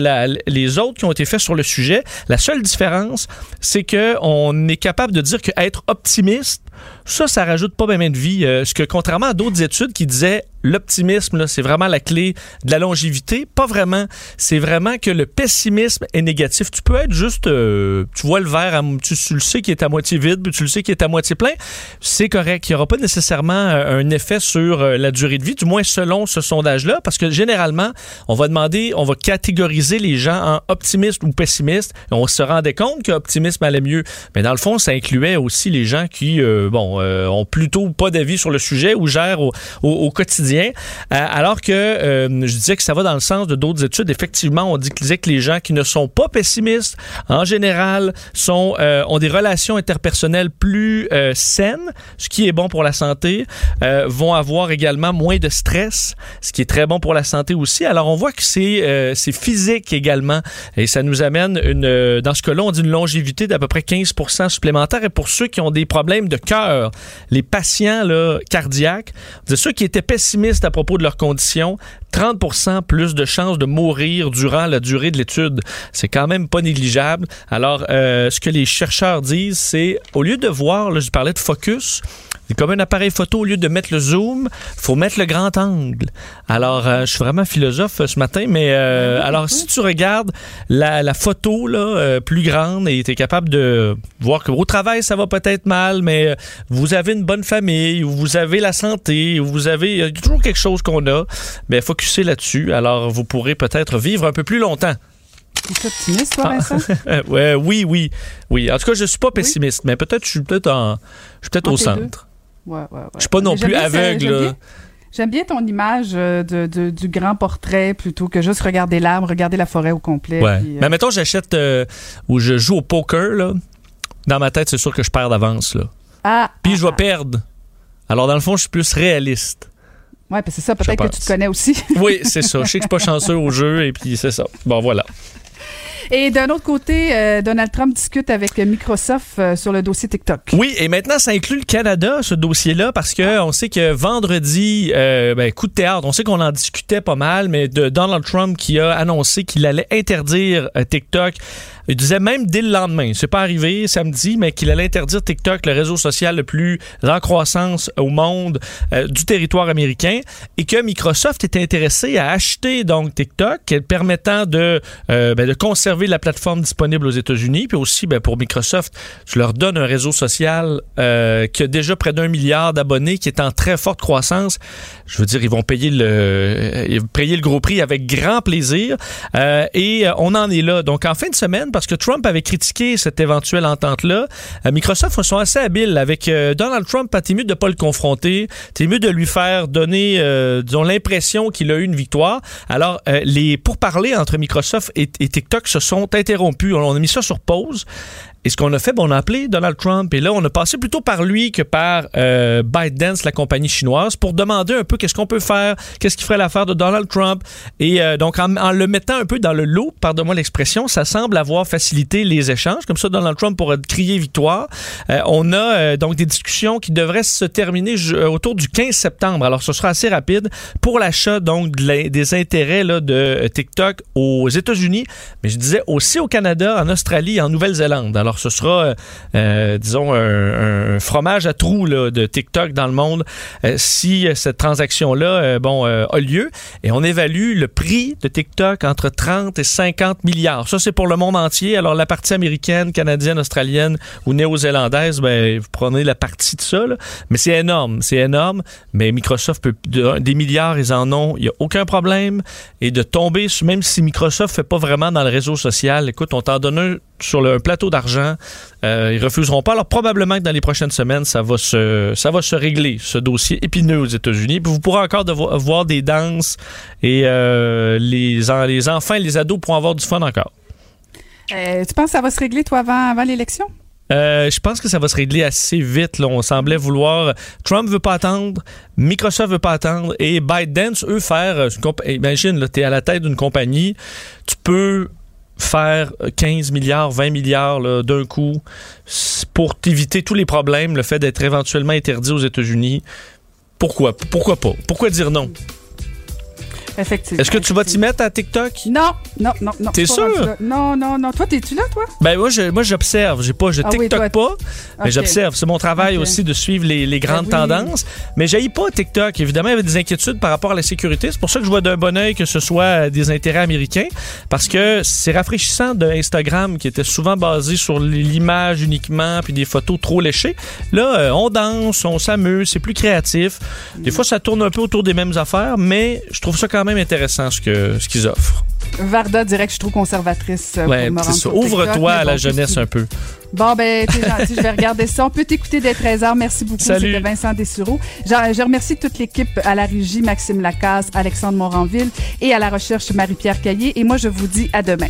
S9: les autres qui ont été faits sur le sujet. La seule différence, c'est que on est capable de dire que être optimiste, ça, ça rajoute pas bien de vie. Euh, que contrairement à d'autres études qui disaient l'optimisme, c'est vraiment la clé de la longévité, pas vraiment. C'est vraiment que le pessimisme est négatif. Tu peux être juste, euh, tu vois le verre, à, tu, le sais qu'il est à moitié vide, puis tu le sais qu'il est à moitié plein. C'est correct. Il n'y aura pas nécessairement euh, un effet sur la durée de vie, du moins selon ce sondage-là, parce que généralement, on va demander, on va catégoriser les gens en optimistes ou pessimistes. On se rendait compte que l'optimisme allait mieux. Mais dans le fond, ça incluait aussi les gens qui, bon, euh, ont plutôt pas d'avis sur le sujet ou gèrent au, au- au quotidien. Euh, alors que euh, je disais que ça va dans le sens de d'autres études. Effectivement, on disait que les gens qui ne sont pas pessimistes, en général, sont, euh, ont des relations interpersonnelles plus euh, saines, ce qui est bon pour la santé, vont avoir également moins de stress, ce qui est très bon pour la santé aussi. Alors, on voit que c'est physique également et ça nous amène, une, dans ce cas-là, on dit une longévité d'à peu près 15% supplémentaire. Et pour ceux qui ont des problèmes de cœur, les patients cardiaques, de ceux qui étaient pessimistes à propos de leurs conditions, 30% plus de chances de mourir durant la durée de l'étude. C'est quand même pas négligeable. Alors, euh, ce que les chercheurs disent, c'est au lieu de voir, je parlais de focus, comme un appareil photo, au lieu de mettre le zoom, faut mettre le grand angle. Alors, euh, je suis vraiment philosophe euh, ce matin, mais euh, alors si tu regardes la, la photo là, euh, plus grande et tu es capable de voir que au travail, ça va peut-être mal, mais vous avez une bonne famille, ou vous avez la santé, ou vous avez il y a toujours quelque chose qu'on a, mais focussez là-dessus. Alors, vous pourrez peut-être vivre un peu plus longtemps.
S3: Tu es optimiste, toi, Vincent?
S9: Euh, ouais, oui, oui, oui. En tout cas, je suis pas pessimiste, mais peut-être je suis peut-être en, je suis peut-être au centre.
S3: Ouais, ouais, ouais.
S9: Je suis pas non plus aveugle.
S3: j'aime bien- ton image euh, de, de- du grand portrait plutôt que juste regarder l'arbre, regarder la forêt au complet.
S9: Ouais.
S3: puis, euh,
S9: Mais mettons, j'achète euh, ou je joue au poker, là. Dans ma tête, c'est sûr que je perds d'avance, là.
S3: Ah,
S9: Puis je vais perdre. Alors, dans le fond, je suis plus réaliste.
S3: ouais, puis c'est ça, peut-être que tu te connais aussi.
S9: Oui, c'est ça. Je sais que je suis pas chanceux au jeu, et puis c'est ça. Bon, voilà.
S3: Et d'un autre côté, euh, Donald Trump discute avec Microsoft euh, sur le dossier TikTok.
S9: Oui, et maintenant, ça inclut le Canada, ce dossier-là, parce que on sait que vendredi, euh, ben, coup de théâtre, on sait qu'on en discutait pas mal, mais de Donald Trump qui a annoncé qu'il allait interdire euh, TikTok Il disait même dès le lendemain, c'est pas arrivé samedi, mais qu'il allait interdire TikTok, le réseau social le plus en croissance au monde euh, du territoire américain, et que Microsoft était intéressé à acheter donc TikTok, permettant de, euh, ben, conserver la plateforme disponible aux États-Unis, puis aussi ben, pour Microsoft, je leur donne un réseau social euh, qui a déjà près d'un milliard d'abonnés, qui est en très forte croissance. Je veux dire, ils vont payer le, payer le gros prix avec grand plaisir, et on en est là. Donc en fin de semaine, parce que Trump avait critiqué cette éventuelle entente-là, Microsoft sont assez habiles avec Donald Trump. T'es mieux de pas le confronter, t'es mieux de lui faire donner, disons, l'impression qu'il a eu une victoire. Alors les pourparlers entre Microsoft et, TikTok se sont interrompus. On a mis ça sur pause. Et ce qu'on a fait, ben, on a appelé Donald Trump et là, on a passé plutôt par lui que par euh, ByteDance, la compagnie chinoise, pour demander un peu qu'est-ce qu'on peut faire, qu'est-ce qui ferait l'affaire de Donald Trump. Et euh, donc, en, le mettant un peu dans le lot, pardonne-moi l'expression, ça semble avoir facilité les échanges. Comme ça, Donald Trump pourrait crier victoire. Euh, on a euh, donc des discussions qui devraient se terminer autour du 15 septembre. Alors, ce sera assez rapide pour l'achat donc de des intérêts de TikTok aux États-Unis, mais je disais aussi au Canada, en Australie en Nouvelle-Zélande. Alors, ce sera, euh, euh, disons, un, fromage à trous de TikTok dans le monde euh, si cette transaction-là, a lieu. Et on évalue le prix de TikTok entre 30 et 50 milliards. Ça, c'est pour le monde entier. Alors, la partie américaine, canadienne, australienne ou néo-zélandaise, ben, vous prenez la partie de ça. Mais c'est énorme, c'est énorme. Mais Microsoft peut, des milliards, ils en ont. Il n'y a aucun problème. Et de tomber, même si Microsoft fait pas vraiment dans le réseau social, écoute, on t'en donne un sur le plateau d'argent. Euh, ils refuseront pas. Alors probablement que dans les prochaines semaines, ça va se, ça va se régler, ce dossier épineux aux États-Unis. Vous pourrez encore voir des danses et euh, les, les enfants et les ados pourront avoir du fun encore.
S3: Euh, tu penses que ça va se régler, toi, avant, avant l'élection?
S9: Euh, je pense que ça va se régler assez vite. Là. On semblait vouloir. Trump veut pas attendre, Microsoft veut pas attendre, et ByteDance, eux, faire. Imagine, tu es à la tête d'une compagnie, tu peux faire 15 milliards, 20 milliards d'un coup pour éviter tous les problèmes, le fait d'être éventuellement interdit aux États-Unis. Pourquoi? Pourquoi pas? Pourquoi dire non?
S3: Effectivement.
S9: Est-ce que tu vas t'y mettre à TikTok?
S3: Non, non, non, non.
S9: T'es sûr?
S3: Non, non, non. Toi, t'es-tu là, toi?
S9: Ben, moi, je, moi, j'observe. J'ai pas, je ah TikTok pas, mais j'observe. C'est mon travail aussi de suivre les, les grandes ben tendances. Mais j'aille pas TikTok. Évidemment, il y avait des inquiétudes par rapport à la sécurité. C'est pour ça que je vois d'un bon oeil que ce soit des intérêts américains. Parce que c'est rafraîchissant de Instagram qui était souvent basé sur l'image uniquement puis des photos trop léchées. Là, euh, on danse, on s'amuse, c'est plus créatif. Des fois, ça tourne un peu autour des mêmes affaires, mais je trouve ça quand même intéressant ce qu'ils ce qu'ils offrent.
S3: Varda dirait que je suis trop conservatrice. Euh,
S9: ouais, Ouvre-toi à la jeunesse un peu.
S3: Bon, ben, t'es gentil, je vais regarder ça. On peut t'écouter dès 13h. Merci beaucoup. C'était Vincent Dessureau. Je, je, remercie toute l'équipe à la régie, Maxime Lacasse, Alexandre Moranville et à la recherche Marie-Pierre Caillé. Et moi, je vous dis à demain.